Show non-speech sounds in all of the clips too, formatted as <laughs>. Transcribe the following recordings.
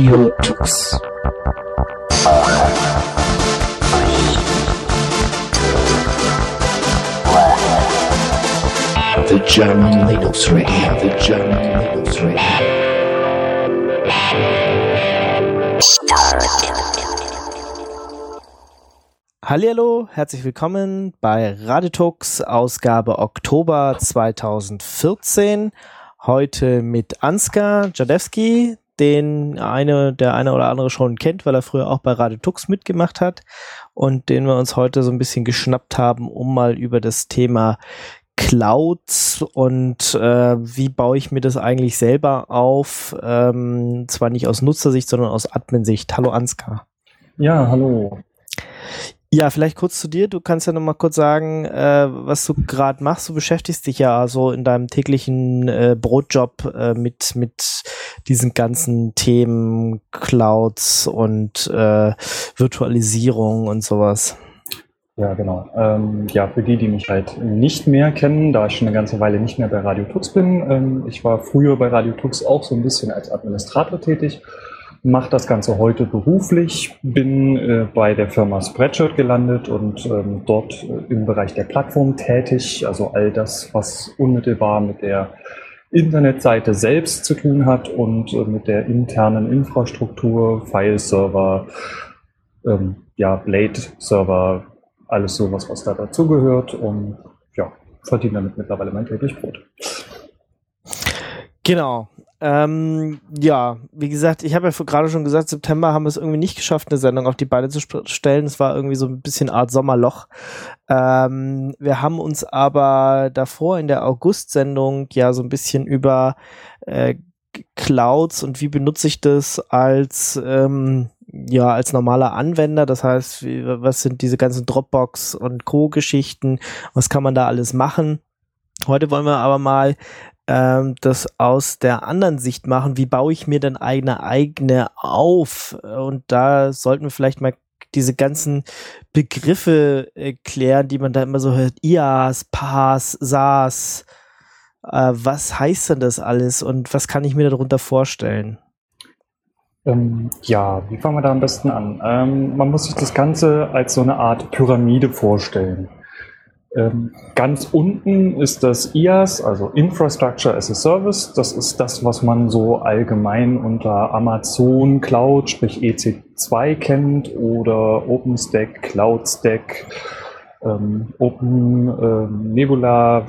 Radio Tux. The German Linux Radio, the German Linux Radio. Hallihallo, herzlich willkommen bei Raditux, Ausgabe Oktober 2014. Heute mit Ansgar Jadewski, den eine, der eine oder andere schon kennt, weil er früher auch bei Raditux mitgemacht hat und den wir uns heute so ein bisschen geschnappt haben, um mal über das Thema Clouds und äh, wie baue ich mir das eigentlich selber auf, ähm, zwar nicht aus Nutzersicht, sondern aus Admin-Sicht. Hallo Ansgar. Ja, hallo. Ja, vielleicht kurz zu dir. Du kannst ja noch mal kurz sagen, äh, was du gerade machst. Du beschäftigst dich ja so in deinem täglichen äh, Brotjob äh, mit mit diesen ganzen Themen Clouds und äh, Virtualisierung und sowas. Ja, genau. Ähm, ja, für die, die mich halt nicht mehr kennen, da ich schon eine ganze Weile nicht mehr bei Radio Tux bin. Ähm, ich war früher bei Radio Tux auch so ein bisschen als Administrator tätig mache das Ganze heute beruflich, bin äh, bei der Firma Spreadshirt gelandet und ähm, dort äh, im Bereich der Plattform tätig, also all das, was unmittelbar mit der Internetseite selbst zu tun hat und äh, mit der internen Infrastruktur, File-Server, ähm, ja, Blade-Server, alles sowas, was da dazugehört und ja, verdiene damit mittlerweile mein täglich Brot. Genau. Ähm, ja, wie gesagt, ich habe ja gerade schon gesagt, September haben wir es irgendwie nicht geschafft, eine Sendung auf die Beine zu stellen. Es war irgendwie so ein bisschen Art Sommerloch. Ähm, wir haben uns aber davor in der August-Sendung ja so ein bisschen über äh, Clouds und wie benutze ich das als ähm, ja als normaler Anwender. Das heißt, was sind diese ganzen Dropbox und Co-Geschichten? Was kann man da alles machen? Heute wollen wir aber mal ähm, das aus der anderen Sicht machen. Wie baue ich mir denn eine eigene auf? Und da sollten wir vielleicht mal diese ganzen Begriffe äh, klären, die man da immer so hört. IaaS, PaaS, SaaS. Äh, was heißt denn das alles und was kann ich mir darunter vorstellen? Ähm, ja, wie fangen wir da am besten an? Ähm, man muss sich das Ganze als so eine Art Pyramide vorstellen. Ähm, ganz unten ist das IaaS, also Infrastructure as a Service. Das ist das, was man so allgemein unter Amazon Cloud, sprich EC2 kennt oder OpenStack, CloudStack, ähm, Open ähm, Nebula.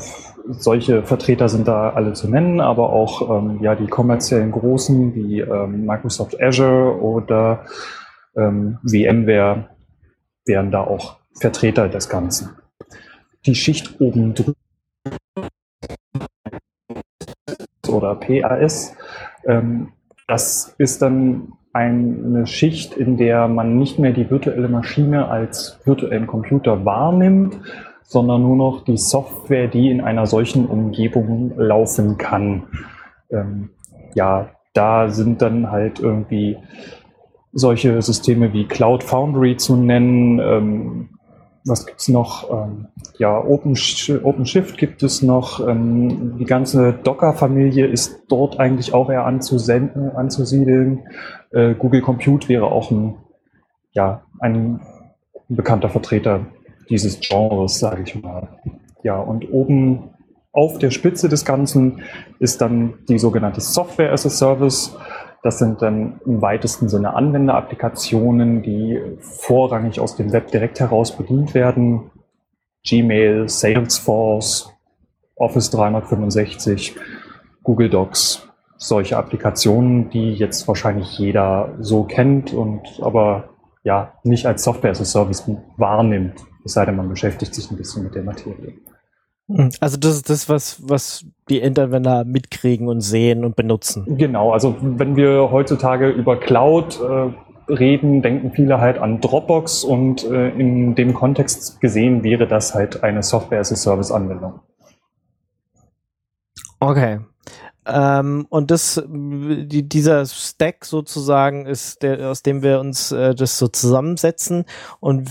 Solche Vertreter sind da alle zu nennen, aber auch ähm, ja die kommerziellen großen wie ähm, Microsoft Azure oder ähm, VMware wären da auch Vertreter des Ganzen die Schicht oben drüber oder PAS, ähm, das ist dann eine Schicht, in der man nicht mehr die virtuelle Maschine als virtuellen Computer wahrnimmt, sondern nur noch die Software, die in einer solchen Umgebung laufen kann. Ähm, ja, da sind dann halt irgendwie solche Systeme wie Cloud Foundry zu nennen, was gibt's noch? Ähm, ja, OpenShift Open gibt es noch. Ähm, die ganze Docker-Familie ist dort eigentlich auch eher anzusenden, anzusiedeln. Äh, Google Compute wäre auch ein, ja, ein bekannter Vertreter dieses Genres, sage ich mal. Ja, und oben auf der Spitze des Ganzen ist dann die sogenannte Software as a Service. Das sind dann im weitesten Sinne Anwenderapplikationen, die vorrangig aus dem Web direkt heraus bedient werden. Gmail, Salesforce, Office 365, Google Docs, solche Applikationen, die jetzt wahrscheinlich jeder so kennt und aber ja nicht als Software as a Service wahrnimmt, es sei denn, man beschäftigt sich ein bisschen mit der Materie. Hm, also das ist das, was, was die Endanwender mitkriegen und sehen und benutzen. Genau, also wenn wir heutzutage über Cloud äh, reden, denken viele halt an Dropbox und äh, in dem Kontext gesehen wäre das halt eine Software-as-a-Service-Anwendung. Okay. Ähm, und das, die, dieser Stack sozusagen ist der, aus dem wir uns äh, das so zusammensetzen. Und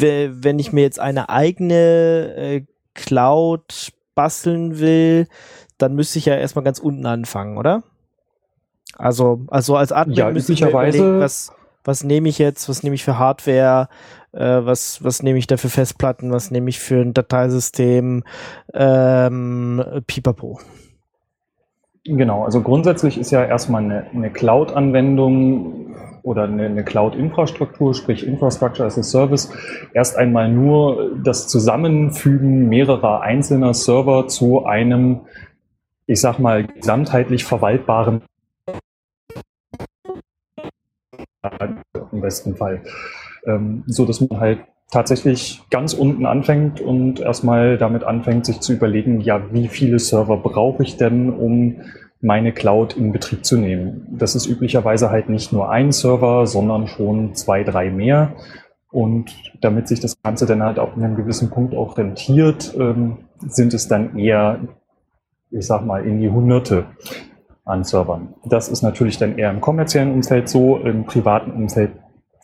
wenn ich mir jetzt eine eigene äh, Cloud basteln will, dann müsste ich ja erstmal ganz unten anfangen, oder? Also, also als Admin Ja, müssen wir üblicherweise- überlegen, was, was nehme ich jetzt, was nehme ich für Hardware, äh, was, was nehme ich da für Festplatten, was nehme ich für ein Dateisystem, ähm, pipapo. Genau, also grundsätzlich ist ja erstmal eine, eine Cloud-Anwendung oder eine, Cloud-Infrastruktur, sprich Infrastructure as a Service, erst einmal nur das Zusammenfügen mehrerer einzelner Server zu einem, ich sag mal, gesamtheitlich verwaltbaren im besten Fall. Ähm, so dass man halt tatsächlich ganz unten anfängt und erstmal damit anfängt, sich zu überlegen, ja, wie viele Server brauche ich denn, um meine Cloud in Betrieb zu nehmen. Das ist üblicherweise halt nicht nur ein Server, sondern schon zwei, drei mehr. Und damit sich das Ganze dann halt auf einem gewissen Punkt auch rentiert, ähm, sind es dann eher, ich sag mal, in die Hunderte an Servern. Das ist natürlich dann eher im kommerziellen Umfeld so, im privaten Umfeld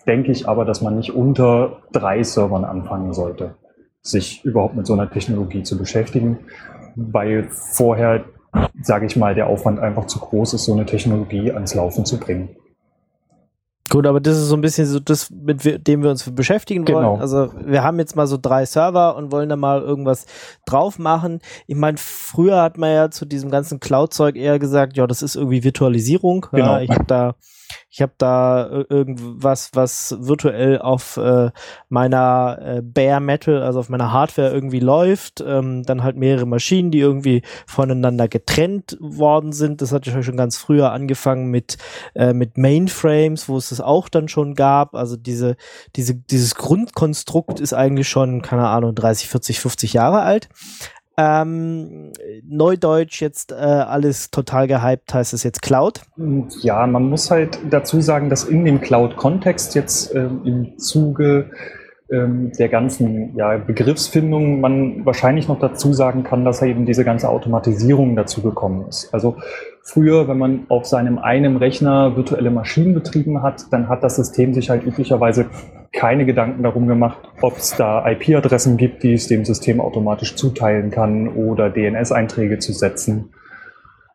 denke ich aber, dass man nicht unter drei Servern anfangen sollte, sich überhaupt mit so einer Technologie zu beschäftigen, weil vorher, sage ich mal, der Aufwand einfach zu groß ist, so eine Technologie ans Laufen zu bringen. Gut, aber das ist so ein bisschen so das, mit dem wir uns beschäftigen wollen. Genau. Also wir haben jetzt mal so drei Server und wollen da mal irgendwas drauf machen. Ich meine, früher hat man ja zu diesem ganzen Cloud-Zeug eher gesagt, ja, das ist irgendwie Virtualisierung. Genau. Ja, ich habe da, ich habe da ir- irgendwas, was virtuell auf äh, meiner äh, Bare Metal, also auf meiner Hardware irgendwie läuft. Ähm, dann halt mehrere Maschinen, die irgendwie voneinander getrennt worden sind. Das hat ja schon ganz früher angefangen mit äh, mit Mainframes, wo es das auch dann schon gab. Also diese, diese, dieses Grundkonstrukt ist eigentlich schon, keine Ahnung, 30, 40, 50 Jahre alt. Ähm, Neudeutsch jetzt äh, alles total gehypt, heißt es jetzt Cloud. Ja, man muss halt dazu sagen, dass in dem Cloud-Kontext jetzt ähm, im Zuge der ganzen ja, Begriffsfindung man wahrscheinlich noch dazu sagen kann, dass eben diese ganze Automatisierung dazu gekommen ist. Also früher, wenn man auf seinem einen Rechner virtuelle Maschinen betrieben hat, dann hat das System sich halt üblicherweise keine Gedanken darum gemacht, ob es da IP-Adressen gibt, die es dem System automatisch zuteilen kann oder DNS-Einträge zu setzen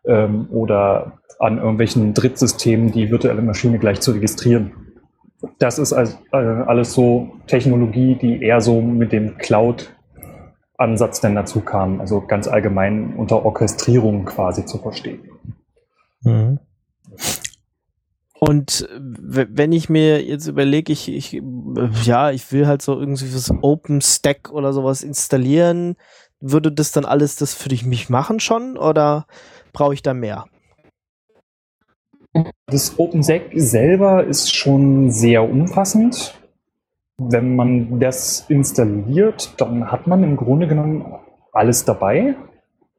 ähm, oder an irgendwelchen Drittsystemen die virtuelle Maschine gleich zu registrieren. Das ist also, äh, alles so Technologie, die eher so mit dem Cloud-Ansatz dann dazu kam, also ganz allgemein unter Orchestrierung quasi zu verstehen. Und w- wenn ich mir jetzt überlege, ich, ich, ja, ich will halt so irgendwie was OpenStack oder sowas installieren, würde das dann alles das für dich mich machen schon oder brauche ich da mehr? Das OpenSec selber ist schon sehr umfassend. Wenn man das installiert, dann hat man im Grunde genommen alles dabei,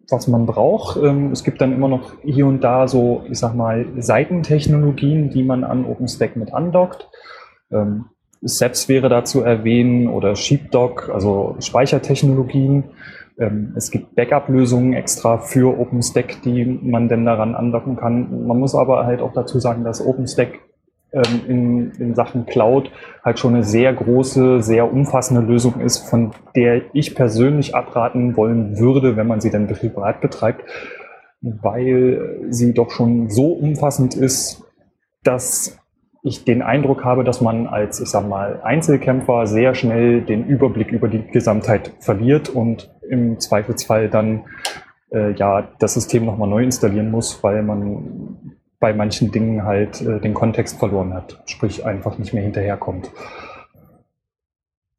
was man braucht. Ähm, Es gibt dann immer noch hier und da so, ich sag mal, Seitentechnologien, die man an OpenStack mit andockt. Ähm, Seps wäre da zu erwähnen oder Sheepdog, also Speichertechnologien. Ähm, Es gibt Backup-Lösungen extra für OpenStack, die man denn daran andocken kann. Man muss aber halt auch dazu sagen, dass OpenStack ähm, in, in Sachen Cloud halt schon eine sehr große, sehr umfassende Lösung ist, von der ich persönlich abraten wollen würde, wenn man sie dann privat betreibt, weil sie doch schon so umfassend ist, dass ich den Eindruck habe, dass man als, ich sag mal, Einzelkämpfer sehr schnell den Überblick über die Gesamtheit verliert und im Zweifelsfall dann äh, ja das System nochmal neu installieren muss, weil man bei manchen Dingen halt äh, den Kontext verloren hat, sprich einfach nicht mehr hinterherkommt.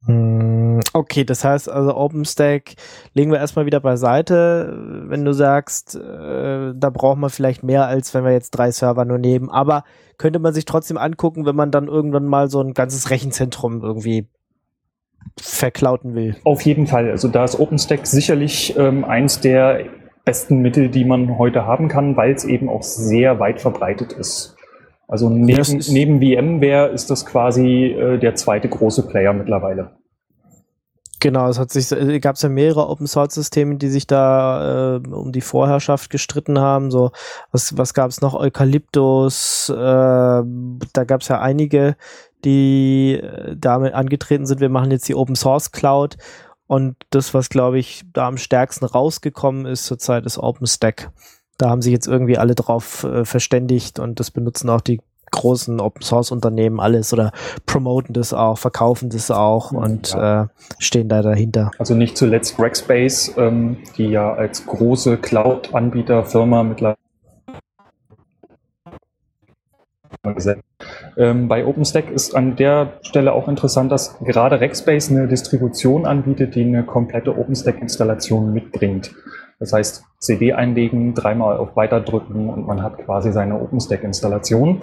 Hm, Okay, das heißt also OpenStack legen wir erstmal wieder beiseite, wenn du sagst, äh, da braucht man vielleicht mehr, als wenn wir jetzt drei Server nur nehmen. Aber könnte man sich trotzdem angucken, wenn man dann irgendwann mal so ein ganzes Rechenzentrum irgendwie verklauten will. Auf jeden Fall. Also da ist OpenStack sicherlich ähm, eins der besten Mittel, die man heute haben kann, weil es eben auch sehr weit verbreitet ist. Also neben, ist- neben VMware ist das quasi äh, der zweite große Player mittlerweile. Genau, es hat sich, äh, gab es ja mehrere Open Source Systeme, die sich da äh, um die Vorherrschaft gestritten haben. So, was, was gab es noch? Eukalyptus, äh, da gab es ja einige, die äh, damit angetreten sind. Wir machen jetzt die Open Source Cloud und das, was glaube ich da am stärksten rausgekommen ist zurzeit, ist OpenStack. Da haben sich jetzt irgendwie alle drauf äh, verständigt und das benutzen auch die großen Open Source Unternehmen alles oder promoten das auch, verkaufen das auch und ja. äh, stehen da dahinter. Also nicht zuletzt Rackspace, ähm, die ja als große Cloud-Anbieterfirma mittlerweile ähm, bei OpenStack ist an der Stelle auch interessant, dass gerade Rackspace eine Distribution anbietet, die eine komplette OpenStack-Installation mitbringt. Das heißt, CD einlegen, dreimal auf Weiter drücken und man hat quasi seine OpenStack-Installation.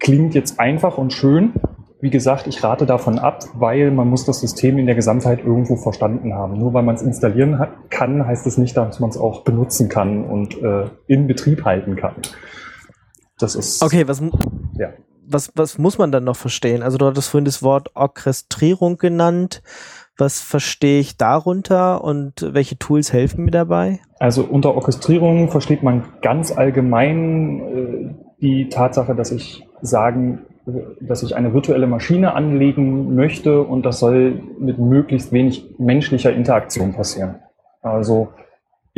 Klingt jetzt einfach und schön. Wie gesagt, ich rate davon ab, weil man muss das System in der Gesamtheit irgendwo verstanden haben. Nur weil man es installieren kann, heißt es das nicht, dass man es auch benutzen kann und äh, in Betrieb halten kann. Das ist. Okay, was, ja. was, was muss man dann noch verstehen? Also, du hattest vorhin das Wort Orchestrierung genannt. Was verstehe ich darunter und welche Tools helfen mir dabei? Also unter Orchestrierung versteht man ganz allgemein äh, die Tatsache, dass ich sagen, dass ich eine virtuelle Maschine anlegen möchte und das soll mit möglichst wenig menschlicher Interaktion passieren. Also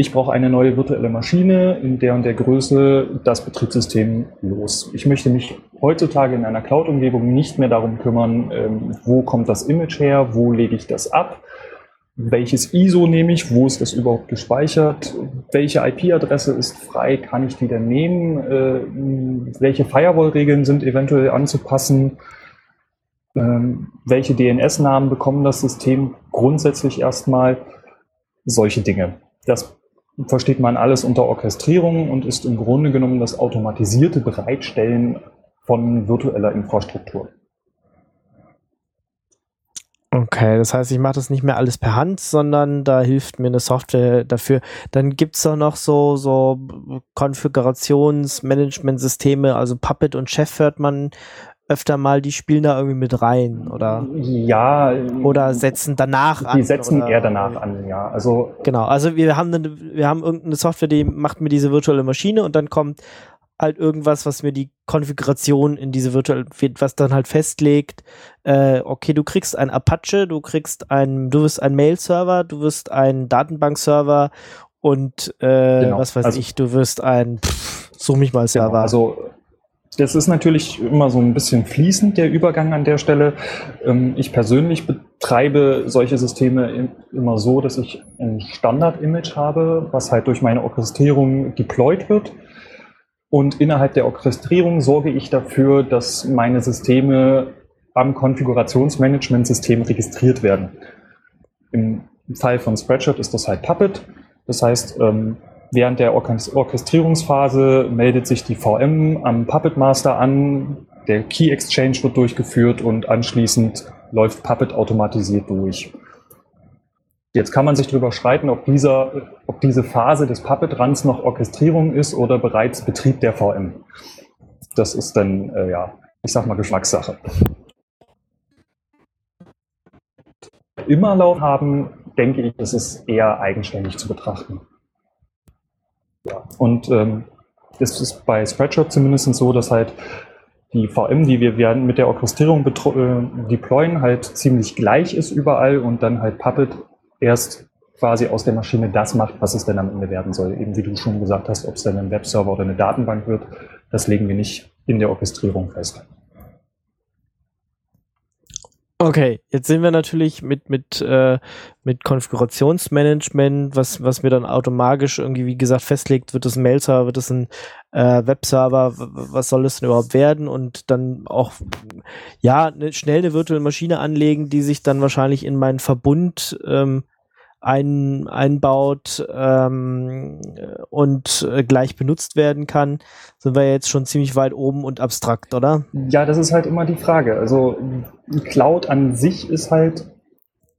ich brauche eine neue virtuelle Maschine in der und der Größe, das Betriebssystem los. Ich möchte mich heutzutage in einer Cloud-Umgebung nicht mehr darum kümmern, ähm, wo kommt das Image her, wo lege ich das ab, welches ISO nehme ich, wo ist das überhaupt gespeichert, welche IP-Adresse ist frei, kann ich die denn nehmen, äh, welche Firewall-Regeln sind eventuell anzupassen, ähm, welche DNS-Namen bekommen das System grundsätzlich erstmal, solche Dinge. Das versteht man alles unter Orchestrierung und ist im Grunde genommen das automatisierte Bereitstellen von virtueller Infrastruktur. Okay, das heißt, ich mache das nicht mehr alles per Hand, sondern da hilft mir eine Software dafür. Dann gibt es doch noch so, so Konfigurationsmanagementsysteme, also Puppet und Chef hört man öfter mal, die spielen da irgendwie mit rein, oder? Ja. Oder setzen danach an. Die setzen oder? eher danach an, ja. Also. Genau, also wir haben eine, wir haben irgendeine Software, die macht mir diese virtuelle Maschine und dann kommt halt irgendwas, was mir die Konfiguration in diese virtuelle, was dann halt festlegt, äh, okay, du kriegst ein Apache, du kriegst ein, du wirst ein Mail-Server, du wirst ein Datenbank-Server und äh, genau. was weiß also, ich, du wirst ein pff, such mich mal Server. Genau, also das ist natürlich immer so ein bisschen fließend, der Übergang an der Stelle. Ähm, ich persönlich betreibe solche Systeme immer so, dass ich ein Standard-Image habe, was halt durch meine Orchestrierung deployed wird. Und innerhalb der Orchestrierung sorge ich dafür, dass meine Systeme am Konfigurationsmanagement-System registriert werden. Im Fall von Spreadshirt ist das halt Puppet. Das heißt, ähm, Während der Orchestrierungsphase meldet sich die VM am Puppet Master an, der Key Exchange wird durchgeführt und anschließend läuft Puppet automatisiert durch. Jetzt kann man sich darüber streiten, ob, dieser, ob diese Phase des Puppet-Runs noch Orchestrierung ist oder bereits Betrieb der VM. Das ist dann, äh, ja, ich sag mal Geschmackssache. Immer laut haben, denke ich, ist es eher eigenständig zu betrachten. Und ähm, das ist bei Spreadshirt zumindest so, dass halt die VM, die wir werden mit der Orchestrierung äh, deployen, halt ziemlich gleich ist überall und dann halt Puppet erst quasi aus der Maschine das macht, was es denn am Ende werden soll. Eben wie du schon gesagt hast, ob es dann ein Webserver oder eine Datenbank wird, das legen wir nicht in der Orchestrierung fest. Okay, jetzt sind wir natürlich mit mit äh, mit Konfigurationsmanagement, was was mir dann automatisch irgendwie wie gesagt festlegt, wird es ein Mail-Server, wird es ein äh, Webserver, was soll es denn überhaupt werden? Und dann auch ja ne, schnell eine virtuelle Maschine anlegen, die sich dann wahrscheinlich in meinen Verbund ähm, ein, einbaut ähm, und äh, gleich benutzt werden kann, sind wir jetzt schon ziemlich weit oben und abstrakt, oder? Ja, das ist halt immer die Frage. Also Cloud an sich ist halt,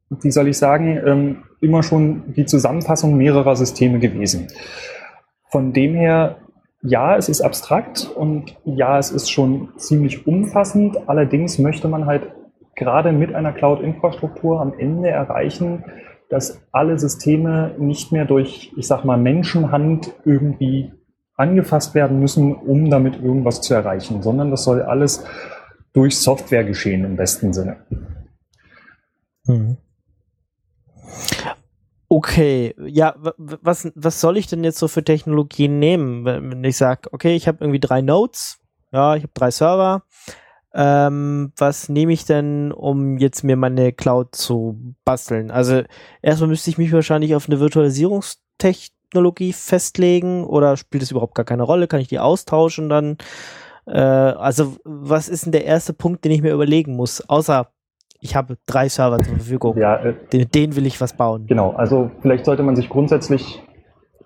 wie soll ich sagen, ähm, immer schon die Zusammenfassung mehrerer Systeme gewesen. Von dem her, ja, es ist abstrakt und ja, es ist schon ziemlich umfassend. Allerdings möchte man halt gerade mit einer Cloud-Infrastruktur am Ende erreichen, dass alle Systeme nicht mehr durch, ich sag mal, Menschenhand irgendwie angefasst werden müssen, um damit irgendwas zu erreichen, sondern das soll alles durch Software geschehen im besten Sinne. Mhm. Okay, ja, was, was soll ich denn jetzt so für Technologien nehmen? Wenn ich sage, okay, ich habe irgendwie drei Nodes, ja, ich habe drei Server. Ähm, was nehme ich denn, um jetzt mir meine Cloud zu basteln? Also erstmal müsste ich mich wahrscheinlich auf eine Virtualisierungstechnologie festlegen oder spielt es überhaupt gar keine Rolle? Kann ich die austauschen dann? Äh, also was ist denn der erste Punkt, den ich mir überlegen muss? Außer ich habe drei Server zur Verfügung. Ja, äh, den, den will ich was bauen. Genau, also vielleicht sollte man sich grundsätzlich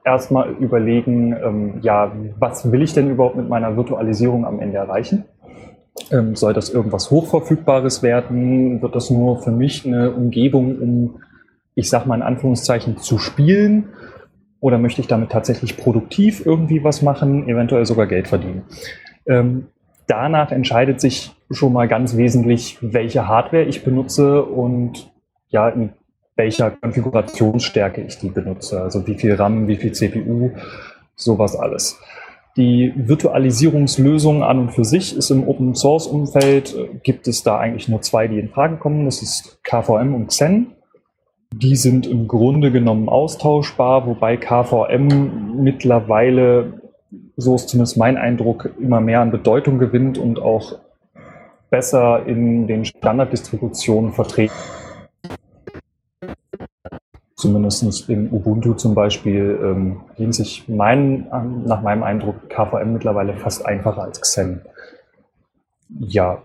erstmal überlegen, ähm, ja, was will ich denn überhaupt mit meiner Virtualisierung am Ende erreichen? Ähm, soll das irgendwas Hochverfügbares werden? Wird das nur für mich eine Umgebung, um, ich sag mal in Anführungszeichen, zu spielen? Oder möchte ich damit tatsächlich produktiv irgendwie was machen, eventuell sogar Geld verdienen? Ähm, danach entscheidet sich schon mal ganz wesentlich, welche Hardware ich benutze und ja, in welcher Konfigurationsstärke ich die benutze. Also wie viel RAM, wie viel CPU, sowas alles. Die Virtualisierungslösung an und für sich ist im Open Source Umfeld, gibt es da eigentlich nur zwei, die in Frage kommen. Das ist KVM und Xen. Die sind im Grunde genommen austauschbar, wobei KVM mittlerweile so ist zumindest mein Eindruck, immer mehr an Bedeutung gewinnt und auch besser in den Standarddistributionen vertreten. Zumindest in Ubuntu zum Beispiel ähm, dient sich mein, nach meinem Eindruck KVM mittlerweile fast einfacher als Xen. Ja,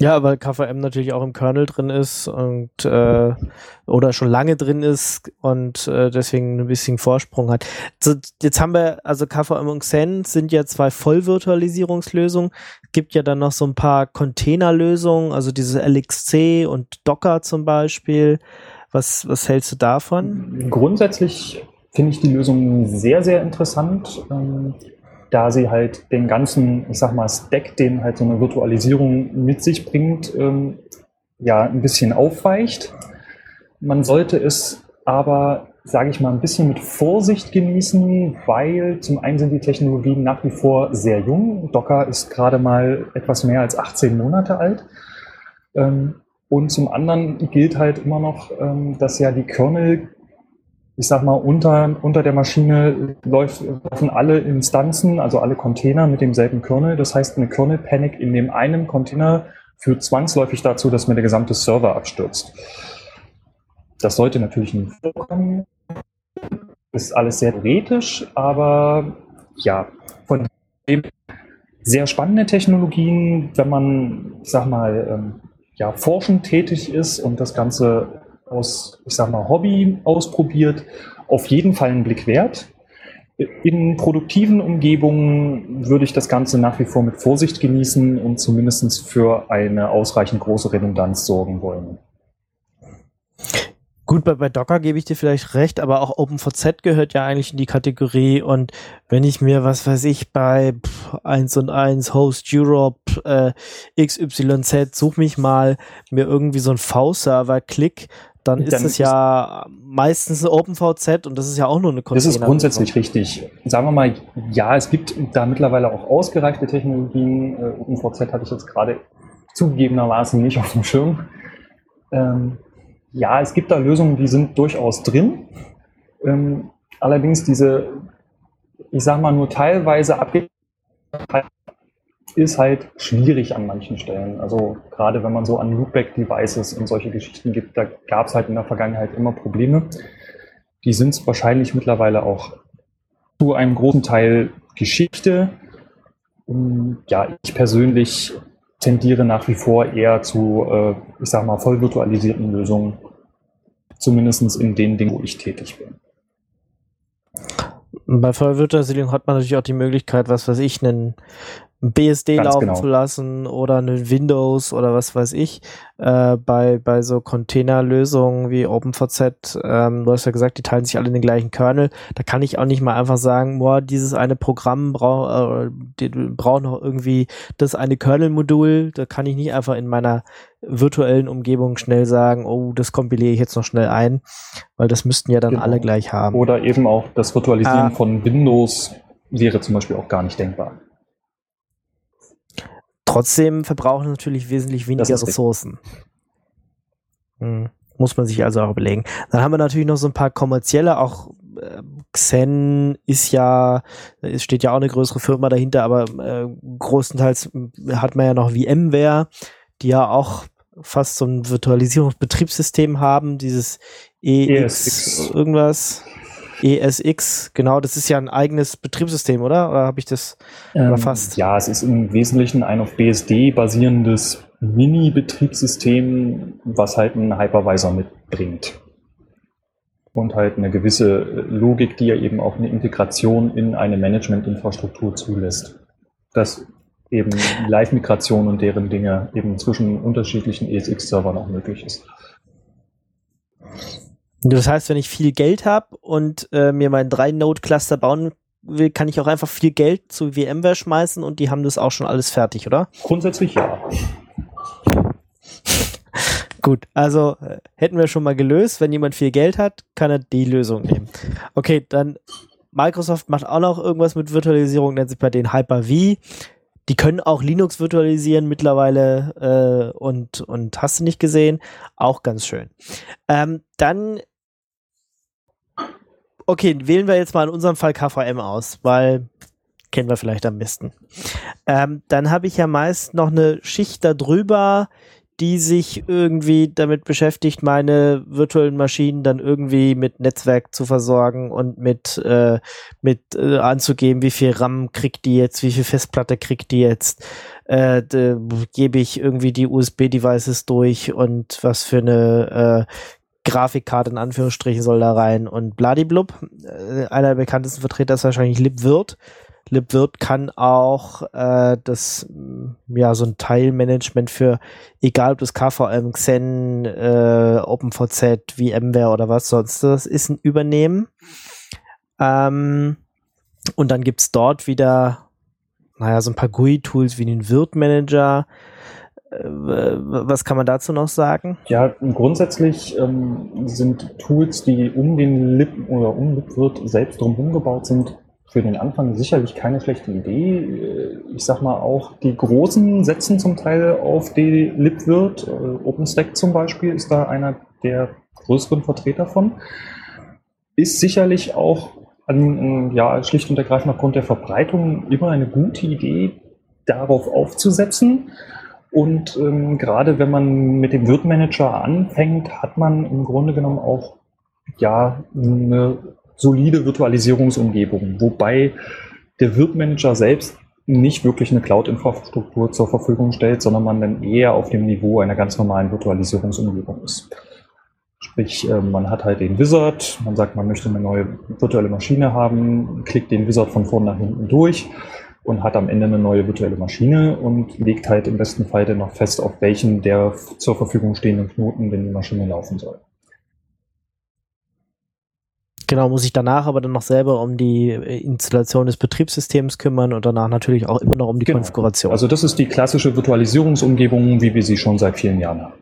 ja, weil KVM natürlich auch im Kernel drin ist und äh, oder schon lange drin ist und äh, deswegen ein bisschen Vorsprung hat. So, jetzt haben wir, also KVM und Xen sind ja zwei Vollvirtualisierungslösungen. Es gibt ja dann noch so ein paar Containerlösungen, also dieses LXC und Docker zum Beispiel. Was, was hältst du davon? Grundsätzlich finde ich die Lösung sehr, sehr interessant. Ähm da sie halt den ganzen, ich sag mal, Stack, den halt so eine Virtualisierung mit sich bringt, ähm, ja, ein bisschen aufweicht. Man sollte es aber, sage ich mal, ein bisschen mit Vorsicht genießen, weil zum einen sind die Technologien nach wie vor sehr jung. Docker ist gerade mal etwas mehr als 18 Monate alt. Ähm, und zum anderen gilt halt immer noch, ähm, dass ja die Kernel ich sag mal, unter, unter der Maschine laufen alle Instanzen, also alle Container mit demselben Kernel. Das heißt, eine Kernel Panic in dem einen Container führt zwangsläufig dazu, dass mir der gesamte Server abstürzt. Das sollte natürlich nicht vorkommen. Ist alles sehr theoretisch, aber ja, von dem sehr spannende Technologien, wenn man, ich sag mal, ähm, ja, forschend tätig ist und das Ganze aus, ich sag mal, Hobby ausprobiert, auf jeden Fall einen Blick wert. In produktiven Umgebungen würde ich das Ganze nach wie vor mit Vorsicht genießen und zumindest für eine ausreichend große Redundanz sorgen wollen. Gut, bei, bei Docker gebe ich dir vielleicht recht, aber auch OpenVZ gehört ja eigentlich in die Kategorie und wenn ich mir, was weiß ich, bei 1 und 1 Host Europe äh, XYZ such mich mal, mir irgendwie so ein V-Server klick, dann ist dann es ja meistens ein OpenVZ und das ist ja auch nur eine Container. Das ist grundsätzlich richtig. Sagen wir mal, ja, es gibt da mittlerweile auch ausgereifte Technologien. Äh, OpenVZ hatte ich jetzt gerade zugegebenermaßen nicht auf dem Schirm. Ähm, ja, es gibt da Lösungen, die sind durchaus drin. Ähm, allerdings diese, ich sage mal, nur teilweise abge ist halt schwierig an manchen Stellen. Also gerade wenn man so an Loopback-Devices und solche Geschichten gibt, da gab es halt in der Vergangenheit immer Probleme. Die sind wahrscheinlich mittlerweile auch zu einem großen Teil Geschichte. Ja, ich persönlich tendiere nach wie vor eher zu, äh, ich sag mal, voll virtualisierten Lösungen. Zumindest in den Dingen, wo ich tätig bin. Bei Vollvirtualisierung hat man natürlich auch die Möglichkeit, was weiß ich, einen BSD Ganz laufen genau. zu lassen oder eine Windows oder was weiß ich. Äh, bei, bei so Containerlösungen wie OpenVZ, ähm, du hast ja gesagt, die teilen sich alle in den gleichen Kernel. Da kann ich auch nicht mal einfach sagen, boah, dieses eine Programm braucht äh, braucht noch irgendwie das eine Kernel-Modul. Da kann ich nicht einfach in meiner virtuellen Umgebung schnell sagen, oh, das kompiliere ich jetzt noch schnell ein, weil das müssten ja dann genau. alle gleich haben. Oder eben auch das Virtualisieren ah. von Windows wäre zum Beispiel auch gar nicht denkbar. Trotzdem verbrauchen natürlich wesentlich weniger Ressourcen. Hm. Muss man sich also auch überlegen. Dann haben wir natürlich noch so ein paar kommerzielle, auch äh, Xen ist ja, es steht ja auch eine größere Firma dahinter, aber äh, großenteils hat man ja noch VMware, die ja auch fast so ein Virtualisierungsbetriebssystem haben, dieses EX ESX. irgendwas. ESX, genau, das ist ja ein eigenes Betriebssystem, oder? Oder habe ich das oder fast? Ja, es ist im Wesentlichen ein auf BSD basierendes Mini-Betriebssystem, was halt einen Hypervisor mitbringt. Und halt eine gewisse Logik, die ja eben auch eine Integration in eine Management-Infrastruktur zulässt. Dass eben Live-Migration und deren Dinge eben zwischen unterschiedlichen ESX-Servern auch möglich ist. Das heißt, wenn ich viel Geld habe und äh, mir mein drei Node Cluster bauen will, kann ich auch einfach viel Geld zu VMware schmeißen und die haben das auch schon alles fertig, oder? Grundsätzlich ja. <laughs> Gut, also äh, hätten wir schon mal gelöst. Wenn jemand viel Geld hat, kann er die Lösung nehmen. Okay, dann Microsoft macht auch noch irgendwas mit Virtualisierung, nennt sich bei den Hyper-V. Die können auch Linux virtualisieren mittlerweile äh, und, und hast du nicht gesehen. Auch ganz schön. Ähm, dann, okay, wählen wir jetzt mal in unserem Fall KVM aus, weil kennen wir vielleicht am besten. Ähm, dann habe ich ja meist noch eine Schicht darüber, die sich irgendwie damit beschäftigt, meine virtuellen Maschinen dann irgendwie mit Netzwerk zu versorgen und mit, äh, mit äh, anzugeben, wie viel RAM kriegt die jetzt, wie viel Festplatte kriegt die jetzt, äh, gebe ich irgendwie die USB-Devices durch und was für eine äh, Grafikkarte in Anführungsstrichen soll da rein und bladiblub. Äh, einer der bekanntesten Vertreter ist wahrscheinlich LibWirt. LibWirt kann auch äh, das, mh, ja, so ein Teilmanagement für, egal ob das KVM, Xen, äh, OpenVZ, VMware oder was sonst das ist, ein Übernehmen. Ähm, und dann gibt's dort wieder, naja, so ein paar GUI-Tools wie den Wirt-Manager. Äh, was kann man dazu noch sagen? Ja, grundsätzlich ähm, sind Tools, die um den Lib oder um LibWirt selbst drumherum gebaut sind, für den Anfang sicherlich keine schlechte Idee. Äh, Ich sag mal auch, die Großen setzen zum Teil auf die LibWirt. Äh, OpenStack zum Beispiel ist da einer der größeren Vertreter von. Ist sicherlich auch an, ja, schlicht und ergreifend aufgrund der Verbreitung immer eine gute Idee, darauf aufzusetzen. Und ähm, gerade wenn man mit dem Wirt-Manager anfängt, hat man im Grunde genommen auch ja eine solide Virtualisierungsumgebung, wobei der Wirt-Manager selbst nicht wirklich eine Cloud-Infrastruktur zur Verfügung stellt, sondern man dann eher auf dem Niveau einer ganz normalen Virtualisierungsumgebung ist. Sprich, äh, man hat halt den Wizard, man sagt, man möchte eine neue virtuelle Maschine haben, klickt den Wizard von vorn nach hinten durch und hat am Ende eine neue virtuelle Maschine und legt halt im besten Fall dann noch fest, auf welchen der zur Verfügung stehenden Knoten denn die Maschine laufen soll. Genau, muss ich danach aber dann noch selber um die äh, Installation des Betriebssystems kümmern und danach natürlich auch immer noch um die Genau. Konfiguration. Also das ist die klassische Virtualisierungsumgebung, wie wir sie schon seit vielen Jahren haben.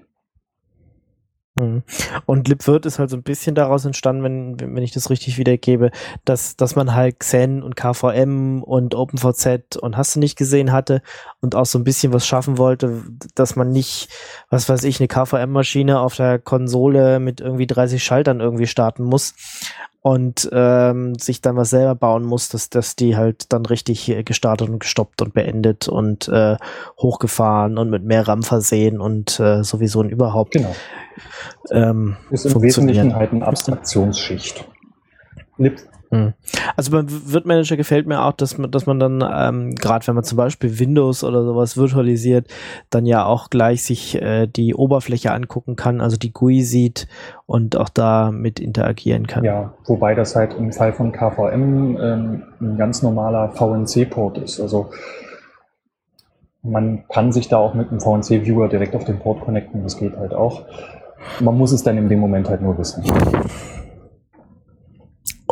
Mhm. Und LibWirt ist halt so ein bisschen daraus entstanden, wenn, wenn ich das richtig wiedergebe, dass, dass man halt Xen und KVM und OpenVZ und hast du nicht gesehen hatte und auch so ein bisschen was schaffen wollte, dass man nicht, was weiß ich, eine KVM-Maschine auf der Konsole mit irgendwie 30 Schaltern irgendwie starten muss und ähm, sich dann was selber bauen muss, dass, dass die halt dann richtig äh, gestartet und gestoppt und beendet und äh, hochgefahren und mit mehr RAM versehen und äh, sowieso und überhaupt Genau. ähm, Ist im. Wesentlichen halt eine Abstraktionsschicht. Lib. Also beim Wirt-Manager gefällt mir auch, dass man, dass man dann, ähm, gerade wenn man zum Beispiel Windows oder sowas virtualisiert, dann ja auch gleich sich äh, die Oberfläche angucken kann, also die GUI sieht und auch da mit interagieren kann. Ja, wobei das halt im Fall von KVM ähm, ein ganz normaler VNC-Port ist. Also man kann sich da auch mit einem VNC-Viewer direkt auf den Port connecten, das geht halt auch. Man muss es dann in dem Moment halt nur wissen.